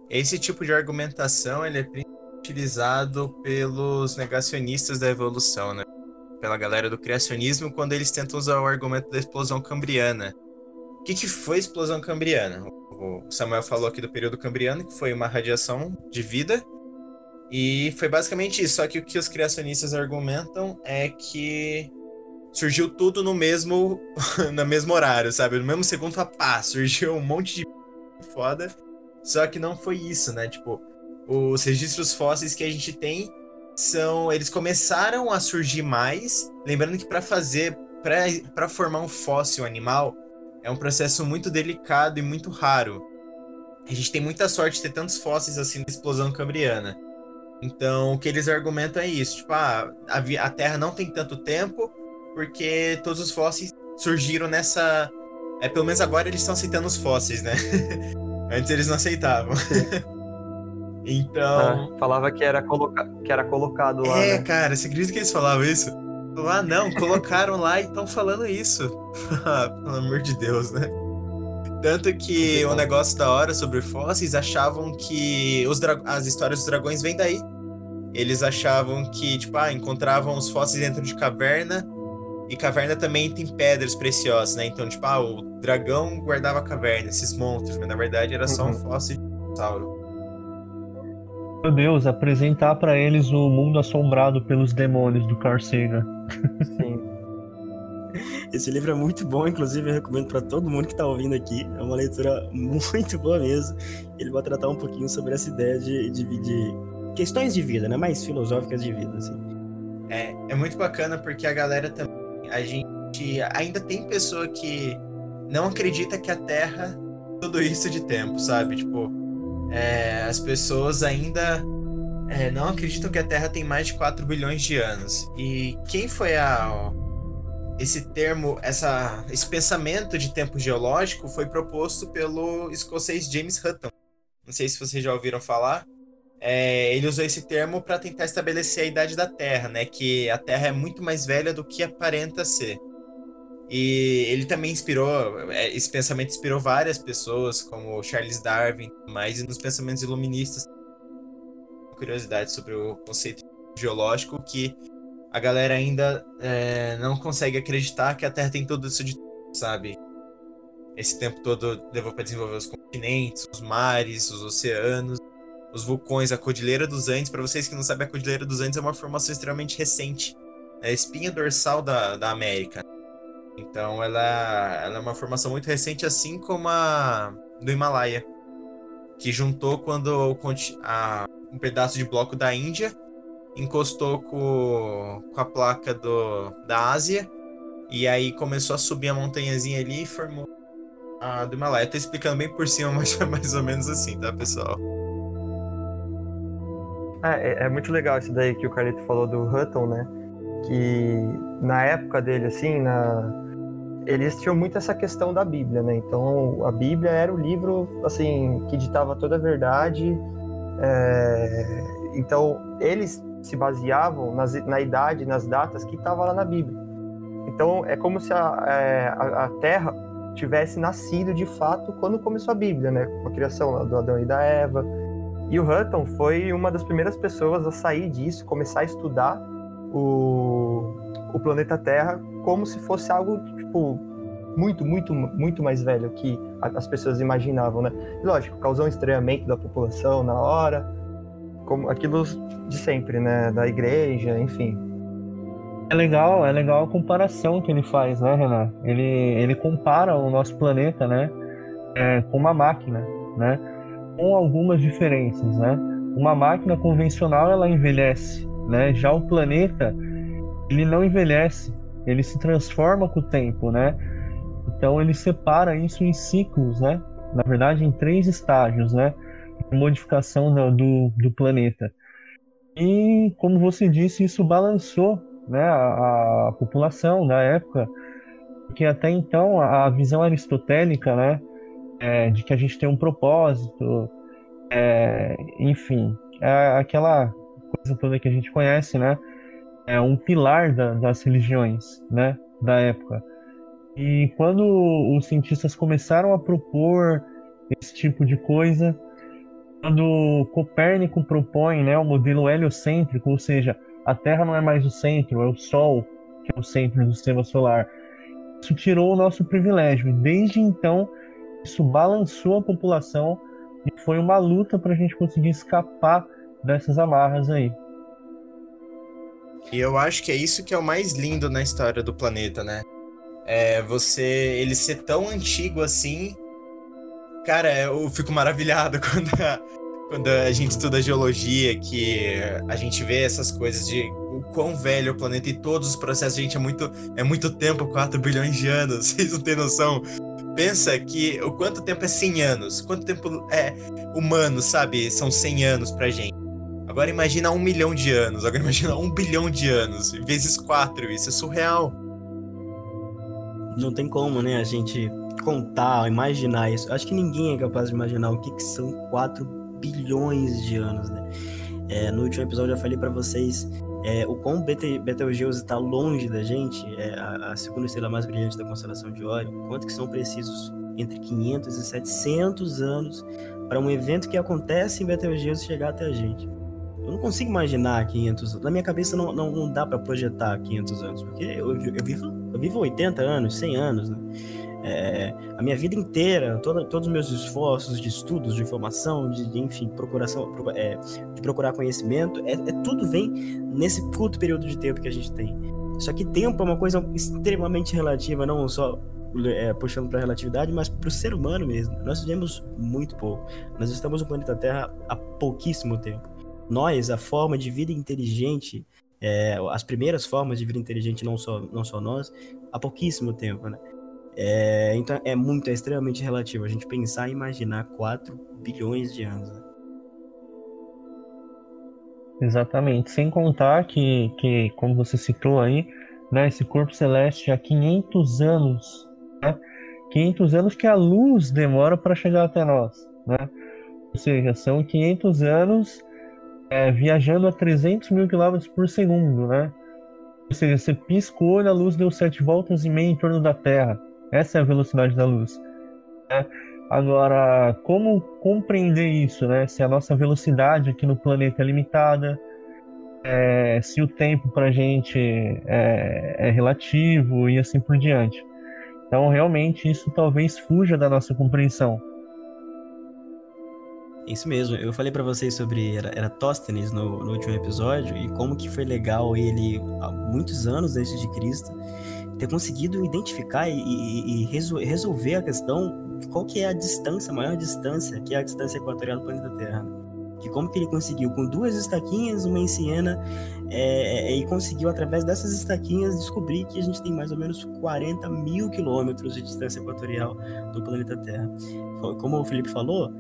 Esse tipo de argumentação ele é utilizado pelos negacionistas da evolução, né? Pela galera do criacionismo, quando eles tentam usar o argumento da explosão cambriana. O que, que foi explosão cambriana? O Samuel falou aqui do período cambriano, que foi uma radiação de vida. E foi basicamente isso. Só que o que os criacionistas argumentam é que surgiu tudo no mesmo no mesmo horário, sabe? No mesmo segundo, pá, surgiu um monte de foda. Só que não foi isso, né? Tipo, os registros fósseis que a gente tem são eles começaram a surgir mais, lembrando que para fazer para formar um fóssil animal, é um processo muito delicado e muito raro. A gente tem muita sorte de ter tantos fósseis assim da explosão cambriana. Então, o que eles argumentam é isso, tipo, ah, a, a Terra não tem tanto tempo porque todos os fósseis surgiram nessa... É, pelo menos agora eles estão aceitando os fósseis, né? Antes eles não aceitavam. então... Ah, falava que era, coloca... que era colocado lá, É, né? cara, você acredita que eles falavam isso? Ah, não, colocaram lá e estão falando isso. Pelo amor de Deus, né? Tanto que o negócio da hora sobre fósseis achavam que os as histórias dos dragões vêm daí. Eles achavam que, tipo, ah, encontravam os fósseis dentro de caverna. E caverna também tem pedras preciosas, né? Então, tipo, ah, o dragão guardava a caverna, esses monstros, mas na verdade era só um Uhum. fóssil de dinossauro. Meu Deus, apresentar pra eles o mundo assombrado pelos demônios do Carl Sagan. Sim. Esse livro é muito bom, inclusive eu recomendo para todo mundo que tá ouvindo aqui. É uma leitura muito boa mesmo. Ele vai tratar um pouquinho sobre essa ideia de dividir questões de vida, né? Mais filosóficas de vida, assim. É, é muito bacana porque a galera também. A gente ainda tem pessoa que não acredita que a Terra é tudo isso de tempo, sabe? Tipo, é, as pessoas ainda é, não acreditam que a Terra tem mais de 4 bilhões de anos. E quem foi a. Esse termo, essa, esse pensamento de tempo geológico foi proposto pelo escocês James Hutton. Não sei se vocês já ouviram falar. É, ele usou esse termo para tentar estabelecer a idade da Terra, né? Que a Terra é muito mais velha do que aparenta ser. E ele também inspirou, é, esse pensamento inspirou várias pessoas, como Charles Darwin, mas nos pensamentos iluministas, curiosidade sobre o conceito geológico que a galera ainda é, não consegue acreditar que a Terra tem tudo isso de sabe? Esse tempo todo levou para desenvolver os continentes, os mares, os oceanos os vulcões, a Cordilheira dos Andes. Para vocês que não sabem, a Cordilheira dos Andes é uma formação extremamente recente. É a espinha dorsal da, da América. Então ela, ela é uma formação muito recente, assim como a do Himalaia, que juntou quando a- um pedaço de bloco da Índia encostou com, com a placa do, da Ásia e aí começou a subir a montanhazinha ali e formou a do Himalaia. Tô explicando bem por cima, mas é mais ou menos assim, tá, pessoal? É, é- é muito legal isso daí que o Carlito falou do Hutton, né? Que na época dele, assim, na... eles tinham muito essa questão da Bíblia, né? Então, a Bíblia era o livro, assim, que ditava toda a verdade. é, Então, eles se baseavam nas- na idade, nas datas que estavam lá na Bíblia. Então, é como se a, é, a- a Terra tivesse nascido de fato quando começou a Bíblia, né? Com a criação do Adão e da Eva. E o Hutton foi uma das primeiras pessoas a sair disso, começar a estudar o, o planeta Terra como se fosse algo, tipo, muito, muito, muito mais velho que as pessoas imaginavam, né? E lógico, causou um estranhamento da população na hora, como aquilo de sempre, né? Da igreja, enfim. É legal, é legal a comparação que ele faz, né, Renan? Ele, ele compara o nosso planeta, né, é, com uma máquina, né, com algumas diferenças, né? Uma máquina convencional ela envelhece, né? Já o planeta ele não envelhece, ele se transforma com o tempo, né? Então ele separa isso em ciclos, né? Na verdade, em três estágios, né? De modificação do, do, do planeta. E como você disse, isso balançou né, a, a população da época, porque até então a, visão aristotélica, né, é, de que a gente tem um propósito, é, enfim, é aquela coisa toda que a gente conhece, né, é um pilar da- das religiões, né, da época. E quando os cientistas começaram a propor esse tipo de coisa, quando Copérnico propõe, né, o modelo heliocêntrico, ou seja, a Terra não é mais o centro, é o Sol que é o centro do sistema solar. Isso tirou o nosso privilégio. Desde então, isso balançou a população e foi uma luta para a gente conseguir escapar dessas amarras aí. E eu acho que é isso que é o mais lindo na história do planeta, né? É você ele ser tão antigo assim. Cara, eu fico maravilhado quando a, quando a gente estuda geologia, que a gente vê essas coisas de o quão velho é o planeta e todos os processos, gente, é muito, é muito tempo, 4 bilhões de anos, vocês não têm noção. pensa que o quanto tempo é 100 anos, quanto tempo é humano, sabe? São 100 anos pra gente. Agora imagina um milhão de anos, agora imagina um bilhão de anos, vezes quatro, isso é surreal. Não tem como, né, a gente contar, imaginar isso. Acho que ninguém é capaz de imaginar o que, que são 4 bilhões de anos, né? É, no último episódio eu falei para vocês é, o quão Betelgeuse está longe da gente, é a, a, segunda estrela mais brilhante da constelação de Órion, quanto que são precisos entre 500 e 700 anos para um evento que acontece em Betelgeuse chegar até a gente. Eu não consigo imaginar 500 anos. Na minha cabeça não, não, não dá para projetar 500 anos, porque eu, eu, vivo, eu vivo 80 anos, 100 anos, né? É, a minha vida inteira, toda, todos os meus esforços de estudos, de informação, de, de enfim, procuração, é, de procurar conhecimento, é, é, tudo vem nesse curto período de tempo que a gente tem. Só que tempo é uma coisa extremamente relativa, não só é, puxando para a relatividade, mas para o ser humano mesmo. Nós vivemos muito pouco. Nós estamos no planeta Terra há pouquíssimo tempo. Nós, a forma de vida inteligente, é, as primeiras formas de vida inteligente, não só, não só nós, há pouquíssimo tempo, né? É, então é muito, é extremamente relativo a gente pensar e imaginar 4 bilhões de anos. Né? Exatamente. Sem contar que, que, como você citou aí, né, esse corpo celeste há 500 anos, né? 500 anos que a luz demora para chegar até nós, né? Ou seja, são 500 anos é, viajando a 300 mil quilômetros por segundo, né? Ou seja, você piscou, a luz deu sete voltas e meia em torno da Terra. Essa é a velocidade da luz. Né? Agora, como compreender isso, né? Se a nossa velocidade aqui no planeta é limitada, é, se o tempo para a gente é, é relativo e assim por diante. Então, realmente, isso talvez fuja da nossa compreensão. Isso mesmo, eu falei para vocês sobre Eratóstenes no, no último episódio e como que foi legal ele, há muitos anos antes de Cristo, ter conseguido identificar e, e, e resolver a questão de qual que é a distância, a maior distância, que é a distância equatorial do planeta Terra. Que como que ele conseguiu, com duas estaquinhas, uma em Siena, é, é, e conseguiu, através dessas estaquinhas, descobrir que a gente tem mais ou menos 40 mil quilômetros de distância equatorial do planeta Terra. Como o Felipe falou,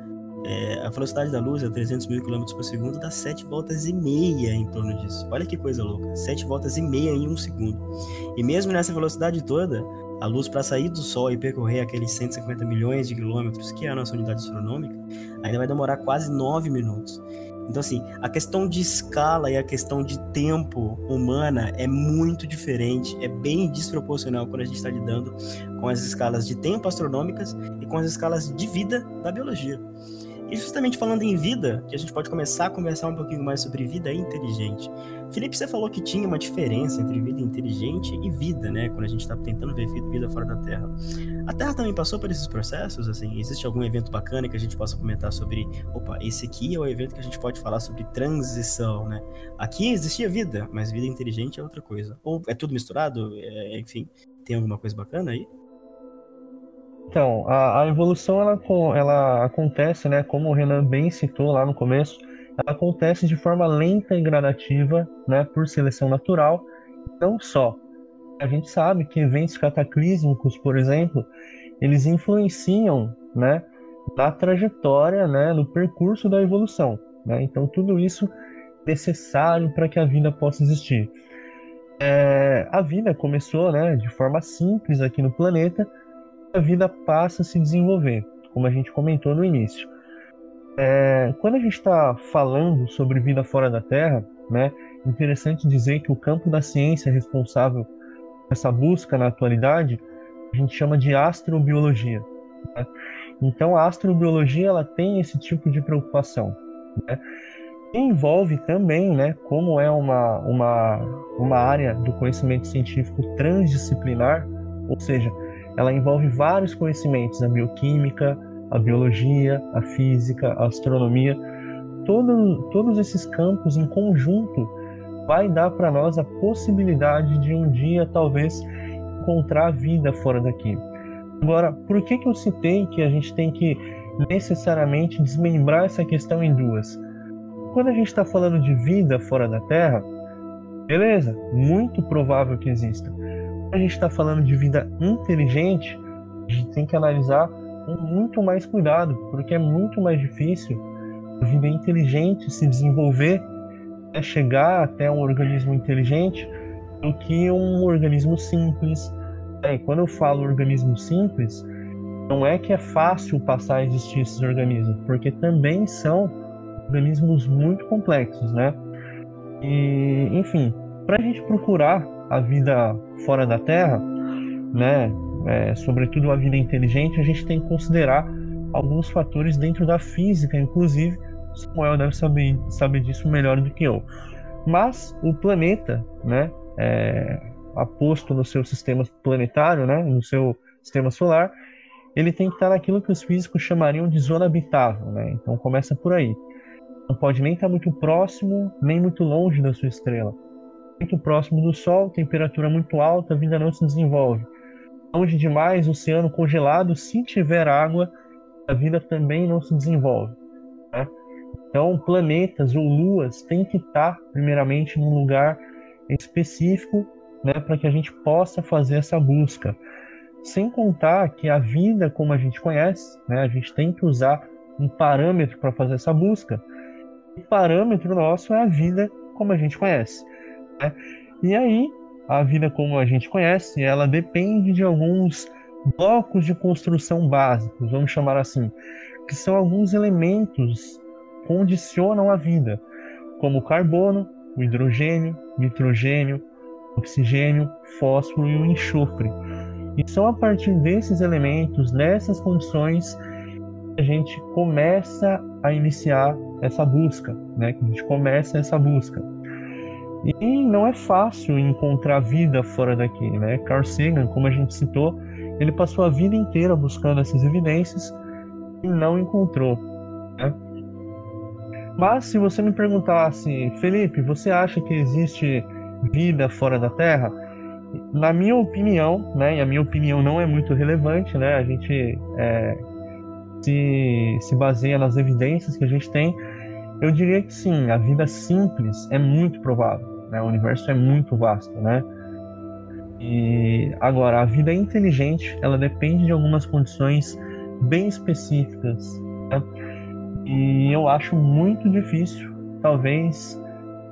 é, a velocidade da luz é 300 mil km por segundo, dá 7 voltas e meia em torno disso. Olha que coisa louca, 7 voltas e meia em um segundo. E mesmo nessa velocidade toda, a luz para sair do Sol e percorrer aqueles 150 milhões de quilômetros, que é a nossa unidade astronômica, ainda vai demorar quase 9 minutos. Então, assim, a questão de escala e a questão de tempo humana é muito diferente, é bem desproporcional quando a gente está lidando com as escalas de tempo astronômicas e com as escalas de vida da biologia. E justamente falando em vida, que a gente pode começar a conversar um pouquinho mais sobre vida inteligente. Felipe, você falou que tinha uma diferença entre vida inteligente e vida, né? Quando a gente está tentando ver vida fora da Terra. A Terra também passou por esses processos, assim? Existe algum evento bacana que a gente possa comentar sobre, opa, esse aqui é o evento que a gente pode falar sobre transição, né? Aqui existia vida, mas vida inteligente é outra coisa. Ou é tudo misturado? É, enfim, tem alguma coisa bacana aí? Então, a, a, evolução ela, ela acontece, né, como o Renan bem citou lá no começo, ela acontece de forma lenta e gradativa, né, por seleção natural. Não só. A gente sabe que eventos cataclísmicos, por exemplo, eles influenciam, né, na trajetória, né, no percurso da evolução. Né? Então, tudo isso é necessário para que a vida possa existir. É, a vida começou, né, de forma simples aqui no planeta a vida passa a se desenvolver, como a gente comentou no início. É, quando a gente está falando sobre vida fora da Terra, né, interessante dizer que o campo da ciência responsável por essa busca na atualidade a gente chama de astrobiologia. Né? Então, a astrobiologia ela tem esse tipo de preocupação. Né? envolve também, né, como é uma, uma, uma área do conhecimento científico transdisciplinar, ou seja, ela envolve vários conhecimentos, a bioquímica, a biologia, a física, a astronomia. Todo, todos esses campos em conjunto vai dar para nós a possibilidade de um dia talvez encontrar vida fora daqui. Agora, por que, que eu citei que a gente tem que necessariamente desmembrar essa questão em duas? Quando a gente está falando de vida fora da Terra, beleza, muito provável que exista a gente está falando de vida inteligente, a gente tem que analisar com muito mais cuidado, porque é muito mais difícil a vida inteligente se desenvolver, né, chegar até um organismo inteligente, do que um organismo simples. É, quando eu falo organismo simples, não é que é fácil passar a existir esses organismos, porque também são organismos muito complexos, né? E, enfim, para a gente procurar a vida fora da Terra, né, é, sobretudo a vida inteligente, a gente tem que considerar alguns fatores dentro da física, inclusive. Samuel deve saber, saber disso melhor do que eu. Mas o planeta, né, é, aposto no seu sistema planetário, né, no seu sistema solar, ele tem que estar naquilo que os físicos chamariam de zona habitável. Né? Então começa por aí. Não pode nem estar muito próximo, nem muito longe da sua estrela. Muito próximo do Sol, temperatura muito alta, a vida não se desenvolve longe demais, oceano congelado, se tiver água, a vida também não se desenvolve. Né? Então, planetas ou luas têm que estar, primeiramente, num lugar específico né, para que a gente possa fazer essa busca. Sem contar que a vida, como a gente conhece, né, a gente tem que usar um parâmetro para fazer essa busca. O parâmetro nosso é a vida como a gente conhece. Né? E aí, a vida como a gente conhece, ela depende de alguns blocos de construção básicos, vamos chamar assim, que são alguns elementos que condicionam a vida, como o carbono, o hidrogênio, nitrogênio, oxigênio, fósforo e o enxofre. E são a partir desses elementos, nessas condições, que a gente começa a iniciar essa busca, né? Que a gente começa essa busca. E não é fácil encontrar vida fora daqui, né? Carl Sagan, como a gente citou, ele passou a vida inteira buscando essas evidências e não encontrou. Né? Mas se você me perguntasse, Felipe, você acha que existe vida fora da Terra? Na minha opinião, né, e a minha opinião não é muito relevante, né, a gente é, se, se baseia nas evidências que a gente tem, eu diria que sim, a vida simples é muito provável. Né? O universo é muito vasto, né? E agora a vida inteligente, ela depende de algumas condições bem específicas. Né? E eu acho muito difícil, talvez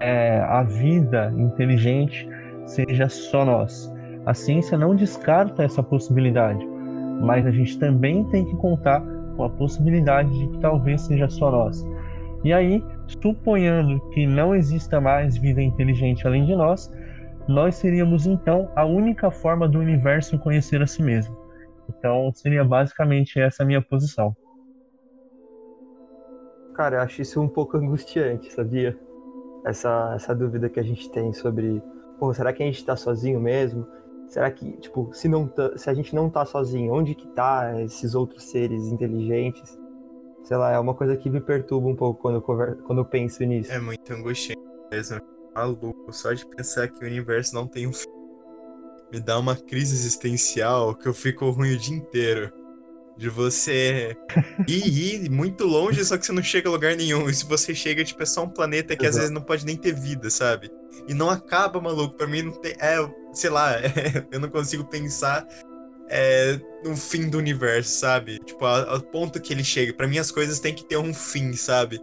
é, a vida inteligente seja só nós. A ciência não descarta essa possibilidade, mas a gente também tem que contar com a possibilidade de que talvez seja só nós. E aí, suponhando que não exista mais vida inteligente além de nós, nós seríamos então a única forma do universo conhecer a si mesmo. Então, seria basicamente essa a minha posição. Cara, eu acho isso um pouco angustiante, sabia? Essa, essa dúvida que a gente tem sobre, pô, será que a gente tá sozinho mesmo? Será que, tipo, se, não tá, se a gente não tá sozinho, onde que tá esses outros seres inteligentes? Sei lá, é uma coisa que me perturba um pouco quando eu, conver... quando eu penso nisso. É muito angustiante mesmo. Maluco, só de pensar que o universo não tem um fim. Me dá uma crise existencial que eu fico ruim o dia inteiro. De você ir, ir muito longe, só que você não chega a lugar nenhum. E se você chega, tipo, é só um planeta que Exato. às vezes não pode nem ter vida, sabe? E não acaba, maluco. Pra mim não tem. É, sei lá, é, eu não consigo pensar é, no fim do universo, sabe? Tipo, ao, ponto que ele chega. Para mim, as coisas têm que ter um fim, sabe?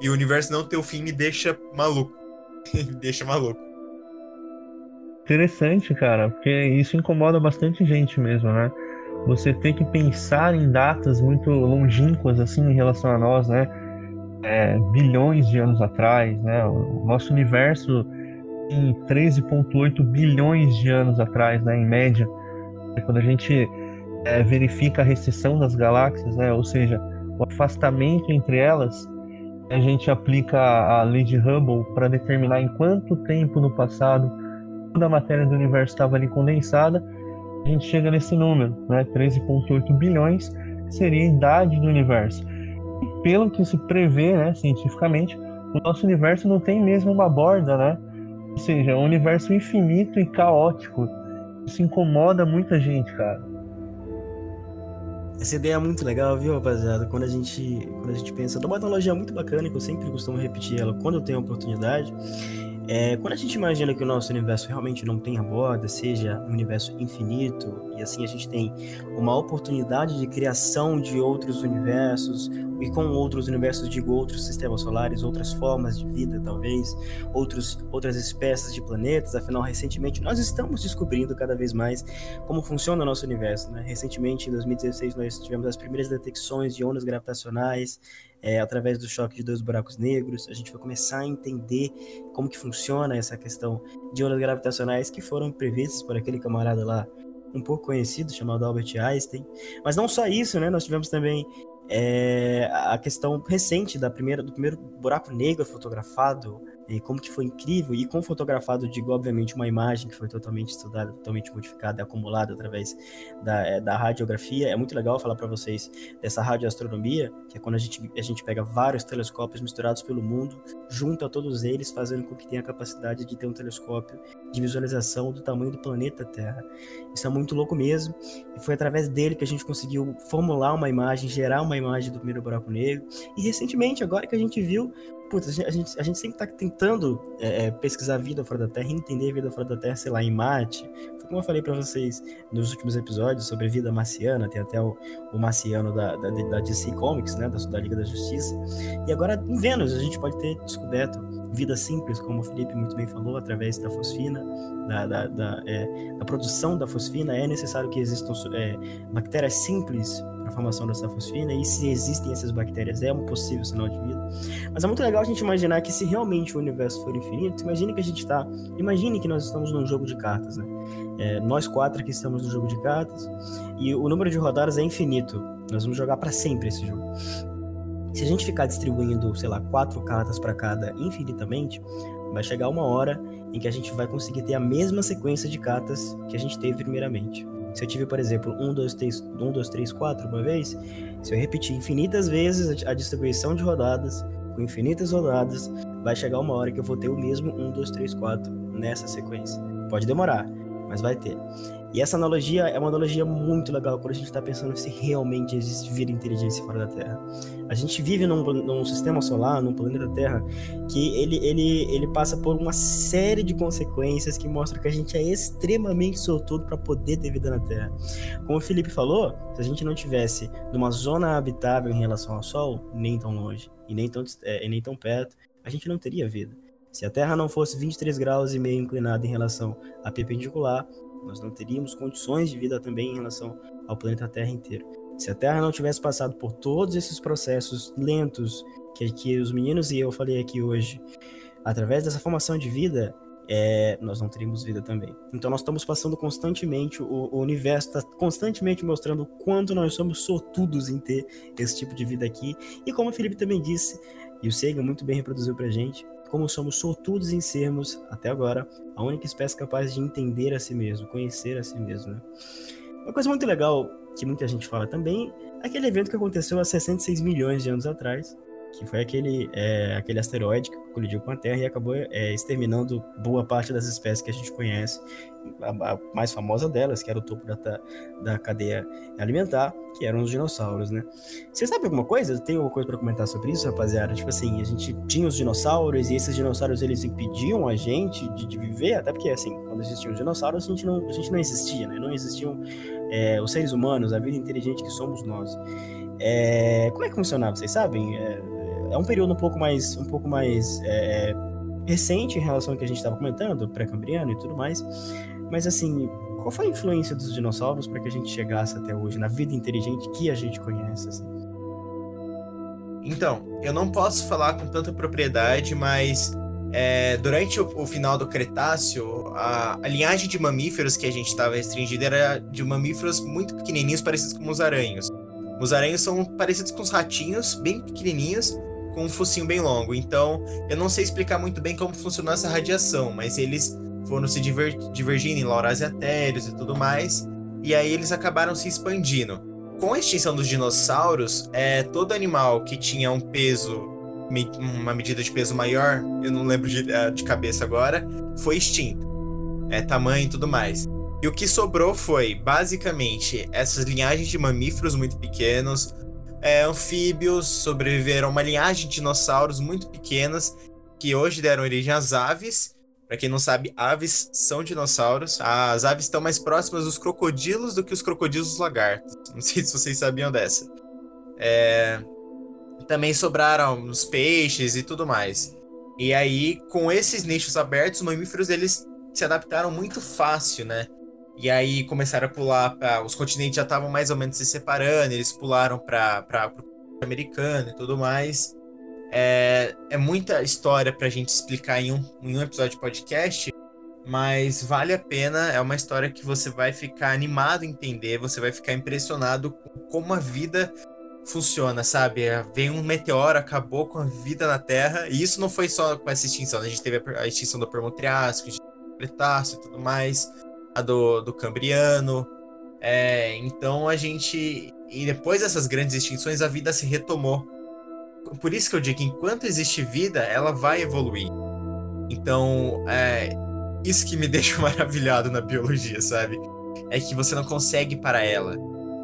E o universo não ter o fim me deixa maluco. me deixa maluco. Interessante, cara, porque isso incomoda bastante gente mesmo, né? Você tem que pensar em datas muito longínquas, assim, em relação a nós, né? É, bilhões de anos atrás, né? O nosso universo em 13,8 bilhões de anos atrás, né? Em média. Quando a gente é, verifica a recessão das galáxias, né, ou seja, o afastamento entre elas, a gente aplica a lei de Hubble para determinar em quanto tempo no passado toda a matéria do universo estava ali condensada, a gente chega nesse número, né, 13,8 bilhões, que seria a idade do universo. E pelo que se prevê né, cientificamente, o nosso universo não tem mesmo uma borda, né? Ou seja, é um universo infinito e caótico isso incomoda muita gente, cara. Essa ideia é muito legal, viu, rapaziada? Quando a gente, quando a gente pensa, dá uma analogia muito bacana que eu sempre costumo repetir ela quando eu tenho a oportunidade. É, quando a gente imagina que o nosso universo realmente não tenha borda, seja um universo infinito, e assim a gente tem uma oportunidade de criação de outros universos, e com outros universos, digo outros sistemas solares, outras formas de vida, talvez, outros, outras espécies de planetas. Afinal, recentemente nós estamos descobrindo cada vez mais como funciona o nosso universo. Né? Recentemente, em 2016, nós tivemos as primeiras detecções de ondas gravitacionais é, através do choque de dois buracos negros. A gente vai começar a entender como que funciona essa questão de ondas gravitacionais que foram previstas por aquele camarada lá um pouco conhecido chamado Albert Einstein. Mas não só isso, né? Nós tivemos também é, a questão recente da primeira, do primeiro buraco negro fotografado, e como que foi incrível, e com fotografado, digo, obviamente, uma imagem que foi totalmente estudada, totalmente modificada acumulada através da, é, da radiografia. É muito legal falar para vocês dessa radioastronomia, que é quando a gente, a gente pega vários telescópios misturados pelo mundo, junta todos eles, fazendo com que tenha a capacidade de ter um telescópio de visualização do tamanho do planeta Terra. Isso é muito louco mesmo, e foi através dele que a gente conseguiu formular uma imagem, gerar uma imagem do primeiro buraco negro, e recentemente, agora que a gente viu putz, a gente, a gente sempre tá tentando é, é, pesquisar vida fora da Terra, entender a vida fora da Terra, sei lá, em Marte. Como eu falei para vocês nos últimos episódios sobre vida marciana, tem até o, o marciano da, da, da, DC Comics, né, da, da Liga da Justiça. E agora em Vênus a gente pode ter descoberto vida simples, como o Felipe muito bem falou, através da fosfina, da, da, da, é, da produção da fosfina. É necessário que existam é, bactérias simples a formação dessa fosfina e se existem essas bactérias é um possível sinal de vida. Mas é muito legal a gente imaginar que se realmente o universo for infinito, imagine que a gente está, imagine que nós estamos num jogo de cartas, né? É, nós quatro aqui estamos no jogo de cartas e o número de rodadas é infinito. Nós vamos jogar para sempre esse jogo. Se a gente ficar distribuindo, sei lá, quatro cartas para cada infinitamente, vai chegar uma hora em que a gente vai conseguir ter a mesma sequência de cartas que a gente teve primeiramente. Se eu tive, por exemplo, 1, 2, 3, 1, 2, 3, 4 uma vez, se eu repetir infinitas vezes a distribuição de rodadas, com infinitas rodadas, vai chegar uma hora que eu vou ter o mesmo 1, 2, 3, 4 nessa sequência. Pode demorar, mas vai ter. E essa analogia é uma analogia muito legal quando a gente está pensando se realmente existe vida inteligente fora da Terra. A gente vive num, num, sistema solar, num planeta Terra, que ele, ele, ele passa por uma série de consequências que mostram que a gente é extremamente sortudo para poder ter vida na Terra. Como o Felipe falou, se a gente não tivesse numa zona habitável em relação ao Sol, nem tão longe e nem tão, é, e nem tão perto, a gente não teria vida. Se a Terra não fosse 23 graus e meio inclinada em relação à perpendicular, nós não teríamos condições de vida também em relação ao planeta Terra inteiro. Se a Terra não tivesse passado por todos esses processos lentos que, que os meninos e eu falei aqui hoje, através dessa formação de vida, é, nós não teríamos vida também. Então nós estamos passando constantemente, o, o universo está constantemente mostrando o quanto nós somos sortudos em ter esse tipo de vida aqui. E como o Felipe também disse, e o Sega muito bem reproduziu pra gente, como somos sortudos em sermos, até agora, a única espécie capaz de entender a si mesmo, conhecer a si mesmo. Né? Uma coisa muito legal que muita gente fala também é aquele evento que aconteceu há 66 milhões de anos atrás, que foi aquele, é, aquele asteroide que colidiu com a Terra e acabou é, exterminando boa parte das espécies que a gente conhece. A, a, mais famosa delas, que era o topo da, da cadeia alimentar, que eram os dinossauros, né? Você sabe alguma coisa? Tem alguma coisa para comentar sobre isso, rapaziada? Tipo assim, a gente tinha os dinossauros e esses dinossauros eles impediam a gente de, de viver, até porque, assim, quando existiam os dinossauros, a gente não, a gente não existia, né? Não existiam é, os seres humanos, a vida inteligente que somos nós. É, como é que funcionava? Vocês sabem? É, é um período um pouco mais, um pouco mais é, recente em relação ao que a gente estava comentando, pré-cambriano e tudo mais. Mas assim, qual foi a influência dos dinossauros para que a gente chegasse até hoje na vida inteligente que a gente conhece? Assim? Então, eu não posso falar com tanta propriedade, mas é, durante o, o, final do Cretáceo, a, a, linhagem de mamíferos que a gente estava restringida era de mamíferos muito pequenininhos, parecidos com os aranhos. Os aranhos são parecidos com os ratinhos, bem pequenininhos, com um focinho bem longo. Então, eu não sei explicar muito bem como funcionou essa radiação, mas eles foram se diver divergindo em laurasiatérios e tudo mais, e aí eles acabaram se expandindo. Com a extinção dos dinossauros, é, todo animal que tinha um peso, uma medida de peso maior, eu não lembro de, é, de cabeça agora, foi extinto. É, tamanho e tudo mais. E o que sobrou foi, basicamente, essas linhagens de mamíferos muito pequenos, é, anfíbios sobreviveram a uma linhagem de dinossauros muito pequenas que hoje deram origem às aves. Para quem não sabe, aves são dinossauros. As aves estão mais próximas dos crocodilos do que os crocodilos lagartos. Não sei se vocês sabiam dessa. É... Também sobraram os peixes e tudo mais. E aí, com esses nichos abertos, os mamíferos eles se adaptaram muito fácil, né? E aí começaram a pular os continentes já estavam mais ou menos se separando, eles pularam para o americano e tudo mais. É, é muita história para a gente explicar em um, em um episódio de podcast, mas vale a pena. É uma história que você vai ficar animado em entender, você vai ficar impressionado com como a vida funciona, sabe? É, vem um meteoro, acabou com a vida na Terra, e isso não foi só com essa extinção, né? a gente teve a extinção do Permo-Triássico, do Cretáceo e tudo mais, a do, do Cambriano. É, então a gente. E depois dessas grandes extinções, a vida se retomou. Por isso que eu digo que enquanto existe vida, ela vai evoluir. Então, é isso que me deixa maravilhado na biologia, sabe? É que você não consegue parar ela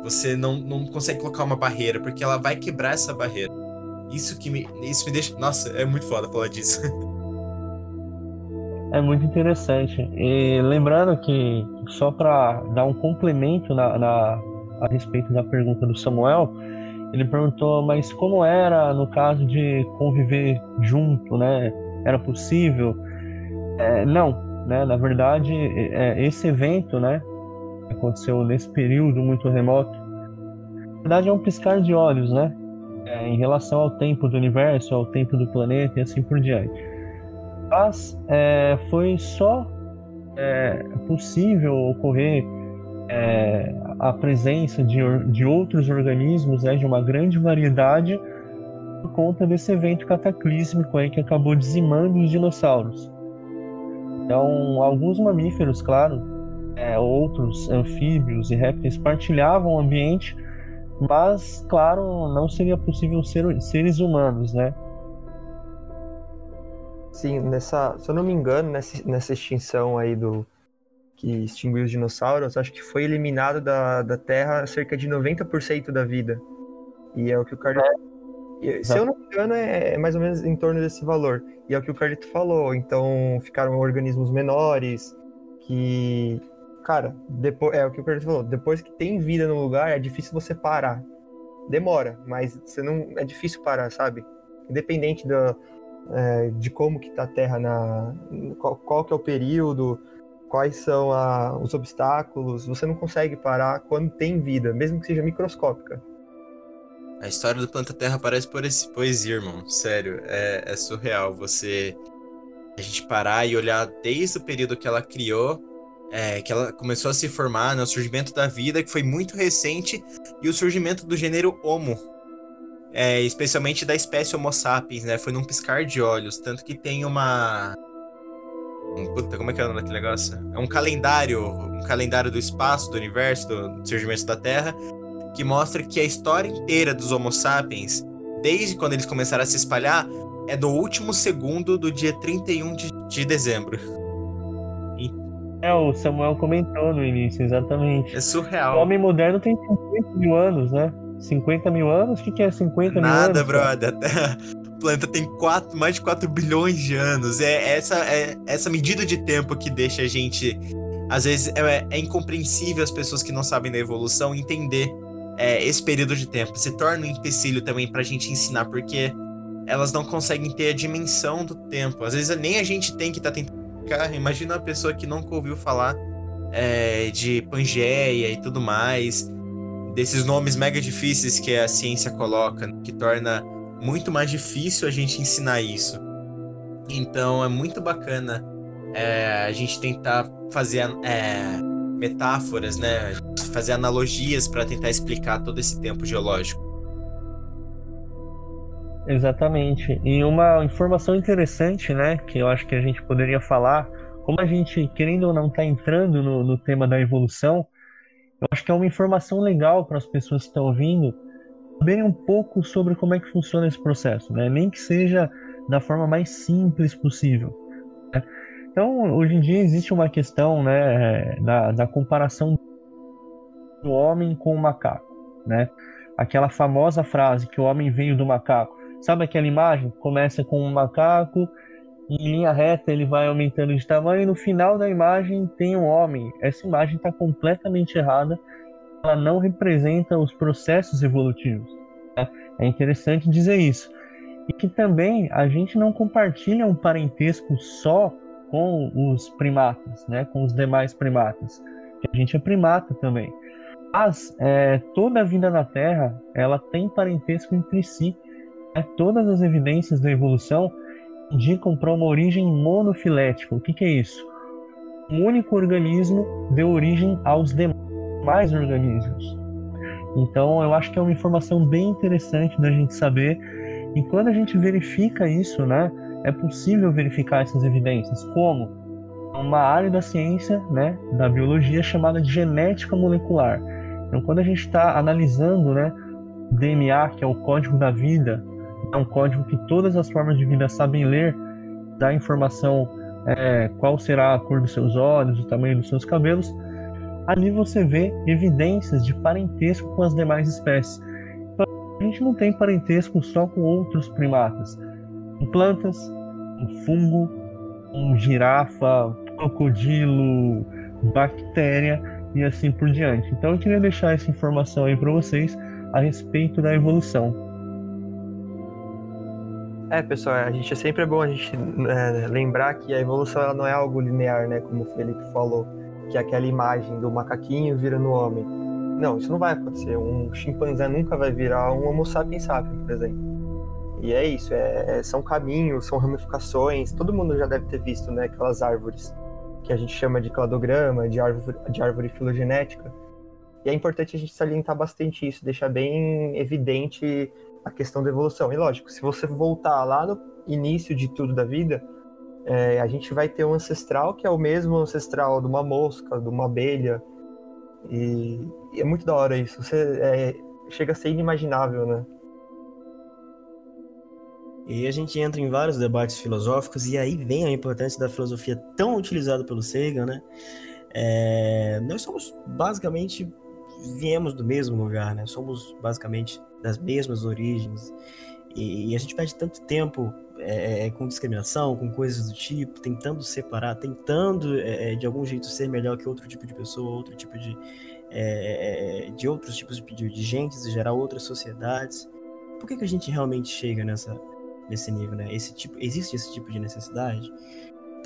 você não, não consegue colocar uma barreira, porque ela vai quebrar essa barreira. Isso que me, isso me deixa. Nossa, é muito foda falar disso. É muito interessante. E lembrando que, só para dar um complemento na, na, a respeito da pergunta do Samuel, ele perguntou, mas como era no caso de conviver junto, né? Era possível? É, não, né? Na verdade, é, esse evento, né? aconteceu nesse período muito remoto, na verdade é um piscar de olhos, né? É, em relação ao tempo do universo, ao tempo do planeta e assim por diante. Mas é, foi só é, possível ocorrer é, a presença de, de outros organismos, né, de uma grande variedade, por conta desse evento cataclísmico aí que acabou dizimando os dinossauros. Então, alguns mamíferos, claro, é, outros anfíbios e répteis partilhavam o ambiente, mas, claro, não seria possível ser seres humanos, né? Sim, nessa, se eu não me engano, nessa, nessa extinção aí do que extinguiu os dinossauros, acho que foi eliminado da, da Terra cerca de 90% da vida. E é o que o Carlito. É. Se eu não me engano, é, é mais ou menos em torno desse valor. E é o que o Carlito falou. Então ficaram organismos menores que cara, depois, é o que o Pedro falou, depois que tem vida no lugar, é difícil você parar. Demora, mas você não é difícil parar, sabe? Independente da, é, de como que tá a Terra na qual, qual que é o período, quais são a, os obstáculos, você não consegue parar quando tem vida, mesmo que seja microscópica. A história do planeta Terra parece poesia, irmão. Sério, é, é surreal você a gente parar e olhar desde o período que ela criou é, que ela começou a se formar, né, o surgimento da vida, que foi muito recente, e o surgimento do gênero Homo, é, especialmente da espécie Homo sapiens, né? Foi num piscar de olhos, tanto que tem uma Puta, como é que é o nome daquele negócio? É um calendário, um calendário do espaço, do universo, do surgimento da Terra, que mostra que a história inteira dos Homo sapiens, desde quando eles começaram a se espalhar, é do último segundo do dia 31 de, de dezembro. É, o Samuel comentou no início, exatamente. É surreal. O homem moderno tem 50 mil anos, né? 50 mil anos? O que, que é 50 Nada, mil anos? Nada, brother. O planeta tem quatro, mais de 4 bilhões de anos. É essa, é essa medida de tempo que deixa a gente. Às vezes é, é incompreensível as pessoas que não sabem da evolução entender é, esse período de tempo. Se torna um empecilho também pra gente ensinar, porque elas não conseguem ter a dimensão do tempo. Às vezes nem a gente tem que estar tá tentando Cara, imagina uma pessoa que nunca ouviu falar é, de Pangeia e tudo mais, desses nomes mega difíceis que a ciência coloca, que torna muito mais difícil a gente ensinar isso. Então é muito bacana é, a gente tentar fazer é, metáforas, né? Fazer analogias para tentar explicar todo esse tempo geológico. Exatamente. E uma informação interessante, né, que eu acho que a gente poderia falar, como a gente, querendo ou não, está entrando no, no, tema da evolução, eu acho que é uma informação legal para as pessoas que estão ouvindo saberem um pouco sobre como é que funciona esse processo, né? Nem que seja da forma mais simples possível. Né? Então, hoje em dia existe uma questão, né, da, da comparação do homem com o macaco, né? Aquela famosa frase que o homem veio do macaco Sabe aquela imagem? Começa com um macaco em linha reta ele vai aumentando de tamanho e no final da imagem tem um homem. Essa imagem está completamente errada, ela não representa os processos evolutivos. Né? É interessante dizer isso. E que também a gente não compartilha um parentesco só com os primatas, né? com os demais primatas. A gente é primata também. Mas é, toda a vida na Terra ela tem parentesco entre si. Né? Todas as evidências da evolução indicam para uma origem monofilética. O que, que é isso? Um único organismo deu origem aos demais organismos. Então, eu acho que é uma informação bem interessante da gente saber. E quando a gente verifica isso, né, é possível verificar essas evidências. Como? Uma área da ciência, né, da biologia chamada de genética molecular. Então, quando a gente está analisando, né, DNA, que é o código da vida, é um código que todas as formas de vida sabem ler, dá informação é, qual será a cor dos seus olhos, o tamanho dos seus cabelos. Ali você vê evidências de parentesco com as demais espécies. Então, a gente não tem parentesco só com outros primatas. Com plantas, um fungo, um girafa, crocodilo, bactéria e assim por diante. Então eu queria deixar essa informação aí para vocês a respeito da evolução. É, pessoal, a gente é sempre bom a gente é, lembrar que a evolução não é algo linear, né? Como o Felipe falou, que é aquela imagem do macaquinho vira no homem. Não, isso não vai acontecer. Um chimpanzé nunca vai virar um Homo sapiens sapiens, por exemplo. E é isso, é, é, são caminhos, são ramificações. Todo mundo já deve ter visto, né? Aquelas árvores que a gente chama de cladograma, de árvore, de árvore filogenética. E é importante a gente salientar bastante isso, deixar bem evidente a questão da evolução. E lógico, se você voltar lá no início de tudo da vida, é, a gente vai ter um ancestral que é o mesmo ancestral de uma mosca, de uma abelha. E, e é muito da hora isso. Você é, chega a ser inimaginável, né? E a gente entra em vários debates filosóficos, e aí vem a importância da filosofia tão utilizada pelo Sagan, né? É, nós somos basicamente viemos do mesmo lugar, né? Somos basicamente das mesmas origens. E, e a gente perde tanto tempo é, é, com discriminação, com coisas do tipo, tentando separar, tentando é, é de algum jeito ser melhor que outro tipo de pessoa, outro tipo de. É, é, de outros tipos de, de gente, e gerar outras sociedades. Por que, que a gente realmente chega nessa, nesse nível, né? Esse tipo, existe esse tipo de necessidade?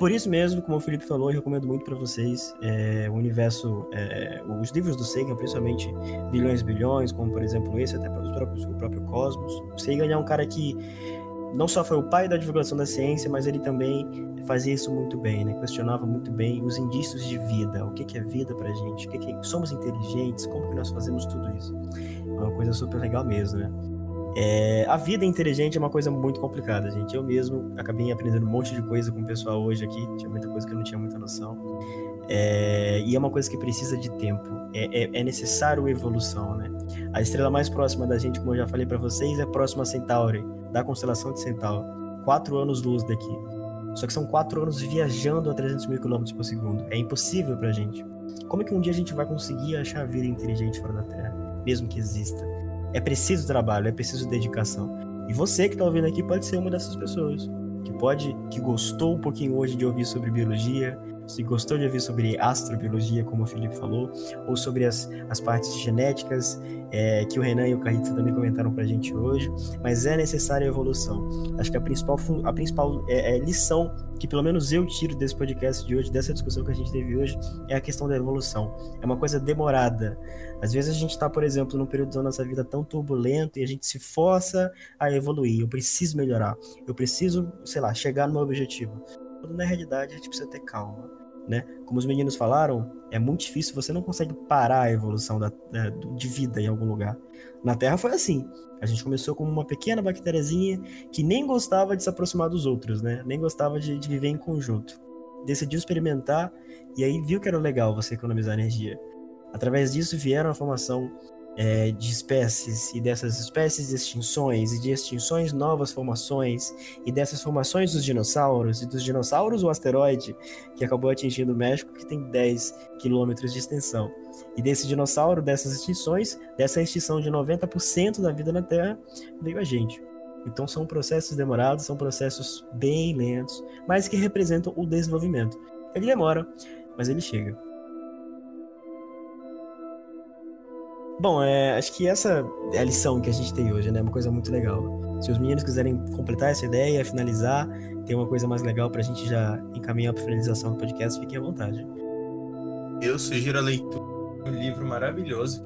Por isso mesmo, como o Felipe falou, eu recomendo muito para vocês é, o universo, é, os livros do Sagan, principalmente Bilhões e Bilhões, como por exemplo esse, até para os próprios, o próprio Cosmos. O Sagan é um cara que não só foi o pai da divulgação da ciência, mas ele também fazia isso muito bem, né? Questionava muito bem os indícios de vida, o que, que é vida pra gente, o que, que somos inteligentes, como que nós fazemos tudo isso. É uma coisa super legal mesmo, né? É, a vida inteligente é uma coisa muito complicada, gente. Eu mesmo acabei aprendendo um monte de coisa com o pessoal hoje aqui. Tinha muita coisa que eu não tinha muita noção. É, e é uma coisa que precisa de tempo. É, é, é, necessário evolução, né? A estrela mais próxima da gente, como eu já falei para vocês, é próxima a Centauri, da constelação de Centauro. Quatro anos-luz daqui. Só que são quatro anos viajando a 300 mil quilômetros por segundo. É impossível pra gente. Como é que um dia a gente vai conseguir achar vida inteligente fora da Terra? Mesmo que exista. É preciso trabalho, é preciso dedicação. E você que está ouvindo aqui pode ser uma dessas pessoas que pode, que gostou um pouquinho hoje de ouvir sobre biologia, se gostou de ouvir sobre astrobiologia, como o Felipe falou, ou sobre as, as partes genéticas, é, que o Renan e o Carrito também comentaram para a gente hoje, mas é necessária a evolução. Acho que a principal, a principal é, é, lição que pelo menos eu tiro desse podcast de hoje, dessa discussão que a gente teve hoje, é a questão da evolução. É uma coisa demorada. Às vezes a gente está, por exemplo, num período da nossa vida tão turbulento e a gente se força a evoluir. Eu preciso melhorar. Eu preciso, sei lá, chegar no meu objetivo. Quando na realidade a gente precisa ter calma né? Como os meninos falaram, é muito difícil, você não consegue parar a evolução da, de vida em algum lugar. Na Terra foi assim. A gente começou como uma pequena bactériazinha que nem gostava de se aproximar dos outros, né? Nem gostava de, de viver em conjunto. Decidiu experimentar e aí viu que era legal você economizar energia. Através disso vieram a formação é, de espécies e dessas espécies extinções e de extinções novas formações e dessas formações dos dinossauros e dos dinossauros o asteroide que acabou atingindo o México que tem 10 quilômetros de extensão e desse dinossauro dessas extinções dessa extinção de 90% da vida na Terra veio a gente Então são processos demorados, são processos bem lentos, mas que representam o desenvolvimento. Ele demora, mas ele chega. Bom, é, acho que essa é a lição que a gente tem hoje, né? Uma coisa muito legal. Se os meninos quiserem completar essa ideia, finalizar, tem uma coisa mais legal pra gente já encaminhar pra finalização do podcast, fiquem à vontade. Eu sugiro a leitura de um livro maravilhoso.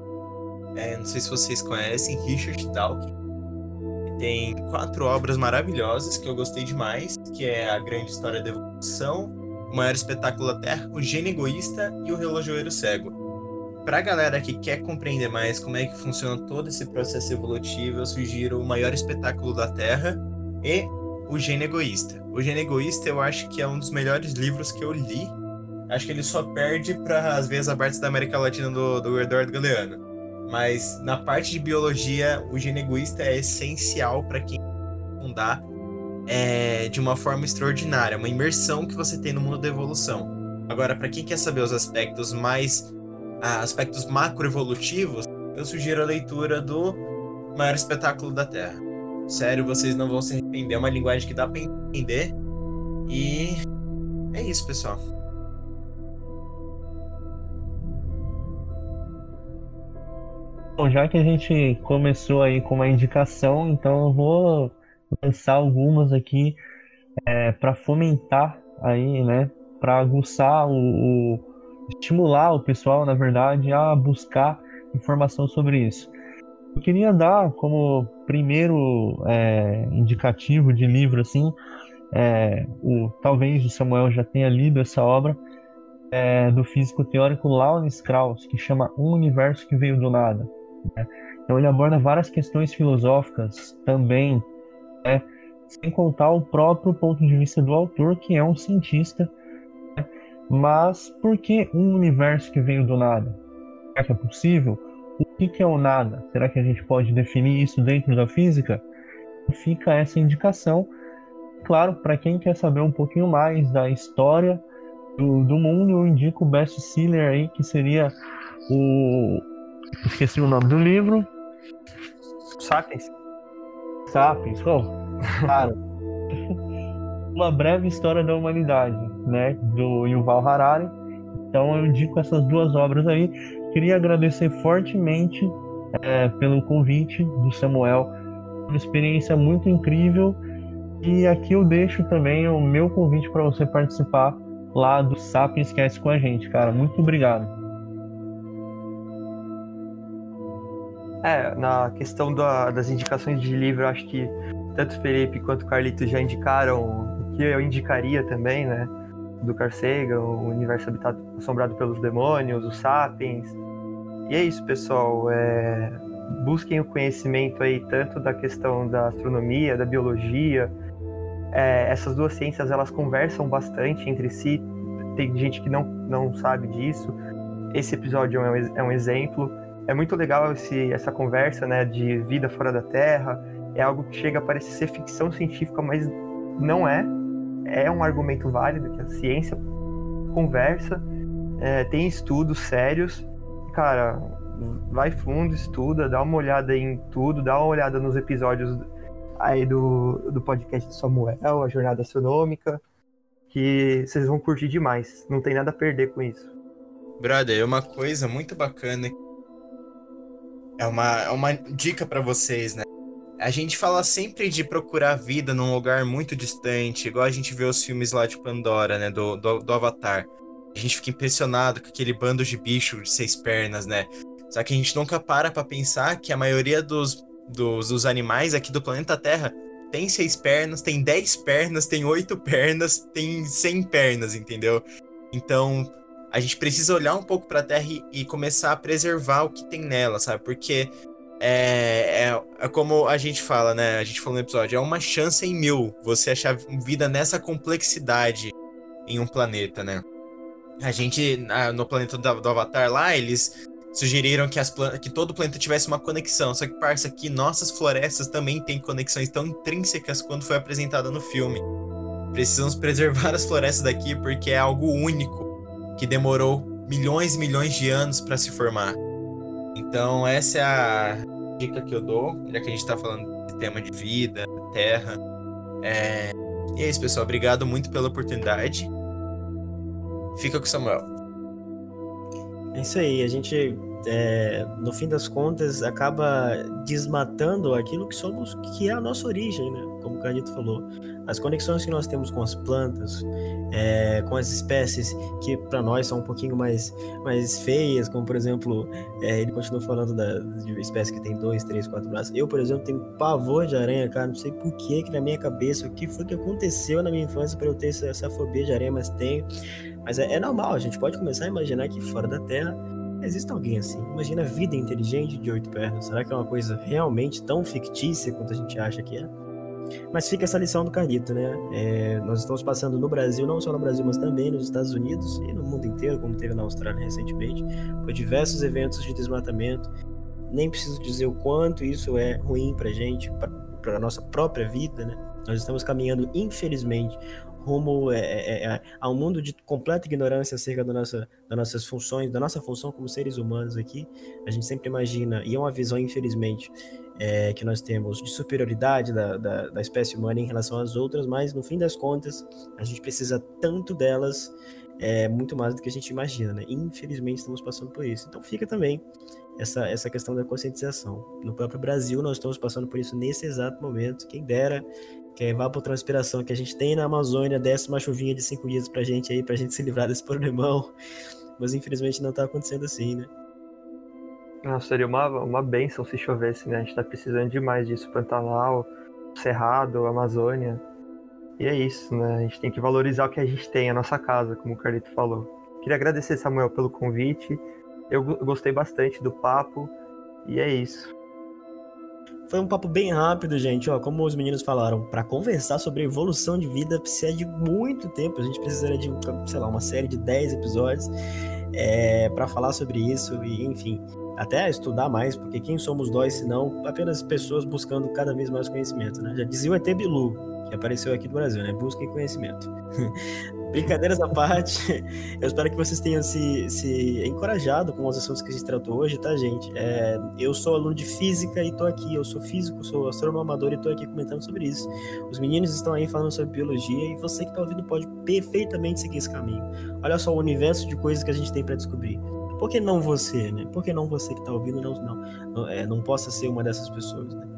É, não sei se vocês conhecem, Richard Dawkins. Tem quatro obras maravilhosas que eu gostei demais, que é A Grande História da Evolução, O Maior Espetáculo da Terra, O Gênio Egoísta e O Relojoeiro Cego Pra galera que quer compreender mais como é que funciona todo esse processo evolutivo, eu sugiro o maior espetáculo da Terra e o Gênio Egoísta. O Gênio Egoísta eu acho que é um dos melhores livros que eu li. Acho que ele só perde para as vezes abertas da América Latina do, do Eduardo Galeano. Mas na parte de biologia, o Gênio Egoísta é essencial para quem fundar é, de uma forma extraordinária, uma imersão que você tem no mundo da evolução. Agora, para quem quer saber os aspectos mais aspectos macroevolutivos, eu sugiro a leitura do Maior Espetáculo da Terra. Sério, vocês não vão se arrepender, é uma linguagem que dá para entender. E é isso, pessoal. Bom, já que a gente começou aí com uma indicação, então eu vou lançar algumas aqui é, para fomentar aí, né, para aguçar o, o estimular o pessoal, na verdade, a buscar informação sobre isso. Eu queria dar como primeiro é, indicativo de livro, assim, é, o, talvez o Samuel já tenha lido essa obra, é, do físico teórico Lawrence Krauss, que chama Um Universo que Veio do Nada. Né? Então ele aborda várias questões filosóficas também, né? sem contar o próprio ponto de vista do autor, que é um cientista mas por que um universo que veio do nada? Será que é possível? O que é o nada? Será que a gente pode definir isso dentro da física? Fica essa indicação. Claro, para quem quer saber um pouquinho mais da história do, do mundo, eu indico o best-seller aí, que seria o. Esqueci o nome do livro. Sapiens. Sapiens, oh, cara. Uma breve história da humanidade né, do Yuval Harari. Então eu indico essas duas obras aí. Queria agradecer fortemente é, pelo convite do Samuel, uma experiência muito incrível. E aqui eu deixo também o meu convite para você participar lá do Sapiens Cast com a gente, cara. Muito obrigado. É, na questão da, das indicações de livro, acho que tanto o Felipe quanto o Carlito já indicaram o que eu indicaria também, né? Do Carl Sagan, o universo habitado, assombrado pelos demônios, os sapiens. E é isso, pessoal. É... Busquem o conhecimento aí tanto da questão da astronomia, da biologia. É, essas duas ciências elas conversam bastante entre si. Tem gente que não, não sabe disso. Esse episódio é um, é um exemplo. É muito legal esse, essa conversa né, de vida fora da Terra. É algo que chega a parecer ser ficção científica, mas não é é um argumento válido que a ciência conversa, é, tem estudos sérios. Cara, vai fundo, estuda, dá uma olhada em tudo, dá uma olhada nos episódios aí do, do podcast de Samuel, a Jornada Astronômica, que vocês vão curtir demais. Não tem nada a perder com isso. Brother, é uma coisa muito bacana. É uma, é uma dica para vocês, né? A gente fala sempre de procurar vida num lugar muito distante, igual a gente vê os filmes lá de Pandora, né? Do, do, do Avatar. A gente fica impressionado com aquele bando de bicho de seis pernas, né? Só que a gente nunca para pra pensar que a maioria dos, dos, dos animais aqui do planeta Terra tem seis pernas, tem dez pernas, tem oito pernas, tem cem pernas, entendeu? Então, a gente precisa olhar um pouco para a Terra e, e, começar a preservar o que tem nela, sabe? Porque é, é, é, como a gente fala, né? A gente falou no episódio, é uma chance em mil você achar vida nessa complexidade em um planeta, né? A gente, no planeta do, Avatar lá, eles sugeriram que, as que todo planeta tivesse uma conexão. Só que, parça, aqui nossas florestas também têm conexões tão intrínsecas quanto foi apresentada no filme. Precisamos preservar as florestas daqui porque é algo único que demorou milhões e milhões de anos para se formar. Então, essa é a dica que eu dou, já que a gente está falando de tema de vida, Terra. É... E é isso, pessoal. Obrigado muito pela oportunidade. Fica com o Samuel. É isso aí. A gente, é, no fim das contas, acaba desmatando aquilo que somos, que é a nossa origem, né? Como o Carlito falou as conexões que nós temos com as plantas, é, com as espécies que para nós são um pouquinho mais, mais feias, como por exemplo, é, ele continua falando da, de espécie que tem dois, três, quatro braços. Eu, por exemplo, tenho pavor de aranha, cara. Não sei por que que na minha cabeça, o que foi que aconteceu na minha infância para eu ter essa, essa, fobia de aranha, mas tenho. Mas é, é normal, a gente pode começar a imaginar que fora da Terra existe alguém assim. Imagina a vida inteligente de oito pernas. Será que é uma coisa realmente tão fictícia quanto a gente acha que é? Mas fica essa lição do Carlito, né? É, nós estamos passando no Brasil, não só no Brasil, mas também nos Estados Unidos e no mundo inteiro, como teve na Austrália recentemente, por diversos eventos de desmatamento. Nem preciso dizer o quanto isso é ruim para gente, para a nossa própria vida, né? Nós estamos caminhando, infelizmente, rumo é, é, é, a um mundo de completa ignorância acerca da nossa, das nossas funções, da nossa função como seres humanos aqui. A gente sempre imagina, e é uma visão, infelizmente, é, que nós temos de superioridade da, da, da, espécie humana em relação às outras, mas no fim das contas, a gente precisa tanto delas, é, muito mais do que a gente imagina, né? Infelizmente, estamos passando por isso. Então, fica também essa, essa questão da conscientização. No próprio Brasil, nós estamos passando por isso nesse exato momento. Quem dera que a evapotranspiração que a gente tem na Amazônia desse uma chuvinha de cinco dias pra gente aí, pra gente se livrar desse problemão. Mas infelizmente não tá acontecendo assim, né? Não, seria uma, uma benção se chovesse, né? A gente tá precisando demais disso. Pantanal, Cerrado, Amazônia. E é isso, né? A gente tem que valorizar o que a gente tem, a nossa casa, como o Carlito falou. Queria agradecer, Samuel, pelo convite. Eu gostei bastante do papo. E é isso. Foi um papo bem rápido, gente. Ó, como os meninos falaram, para conversar sobre evolução de vida precisa de muito tempo. A gente precisaria de, sei lá, uma série de 10 episódios é, para falar sobre isso e, enfim, até estudar mais, porque quem somos nós, se não apenas pessoas buscando cada vez mais conhecimento, né? Já dizia o ET Bilu, que apareceu aqui no Brasil, né? Busquem conhecimento. Brincadeiras à parte, eu espero que vocês tenham se, se encorajado com os assuntos que a gente tratou hoje, tá, gente? É, eu sou aluno de física e tô aqui, eu sou físico, sou astrônomo amador e tô aqui comentando sobre isso. Os meninos estão aí falando sobre biologia e você que tá ouvindo pode perfeitamente seguir esse caminho. Olha só o universo de coisas que a gente tem para descobrir. Por que não você, né? Por que não você que tá ouvindo não, não, não, é, não possa ser uma dessas pessoas, né?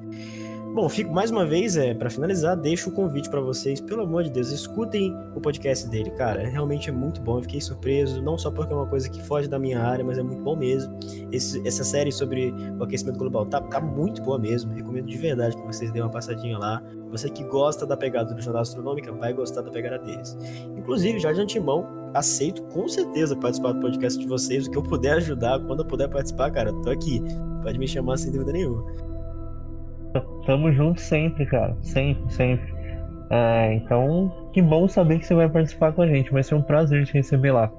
Bom, fico mais uma vez, é, para finalizar, deixo o convite para vocês, pelo amor de Deus, escutem o podcast dele, cara. Realmente é muito bom, eu fiquei surpreso, não só porque é uma coisa que foge da minha área, mas é muito bom mesmo. Esse, essa série sobre o aquecimento global tá, tá muito boa mesmo, recomendo de verdade que vocês dêem uma passadinha lá. Você que gosta da pegada do Jornal Astronômica vai gostar da pegada deles. Inclusive, já de antemão, aceito com certeza participar do podcast de vocês, o que eu puder ajudar, quando eu puder participar, cara, tô aqui. Pode me chamar sem dúvida nenhuma. Tamo junto sempre, cara. Sempre, sempre. É, então, que bom saber que você vai participar com a gente. Vai ser um prazer te receber lá.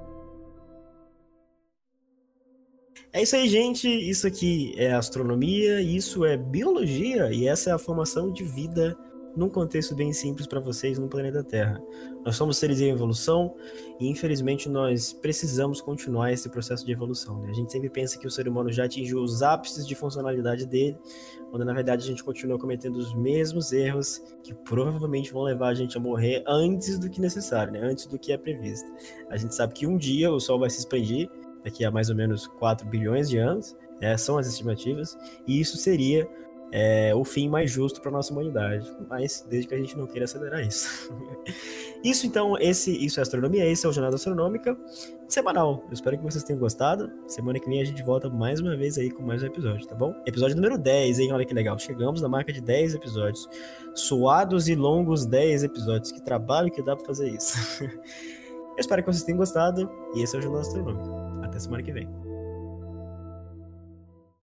É isso aí, gente. Isso aqui é astronomia, isso é biologia e essa é a formação de vida num contexto bem simples para vocês no planeta Terra. Nós somos seres em evolução e, infelizmente, nós precisamos continuar esse processo de evolução. Né? A gente sempre pensa que o ser humano já atingiu os ápices de funcionalidade dele, quando na verdade a gente continua cometendo os mesmos erros que provavelmente vão levar a gente a morrer antes do que necessário, né? antes do que é previsto. A gente sabe que um dia o Sol vai se expandir, daqui a mais ou menos 4 bilhões de anos, é, são as estimativas, e isso seria é, o fim mais justo para nossa humanidade, mas desde que a gente não queira acelerar isso. isso então, esse isso é astronomia, esse é o Jornada Astronômica semanal. Eu espero que vocês tenham gostado. Semana que vem a gente volta mais uma vez aí com mais um episódio, tá bom? Episódio número 10, hein? Olha que legal. Chegamos na marca de 10 episódios. Suados e longos 10 episódios. Que trabalho que dá para fazer isso. Eu espero que vocês tenham gostado e esse é o Jornada Astronômica. Até semana que vem.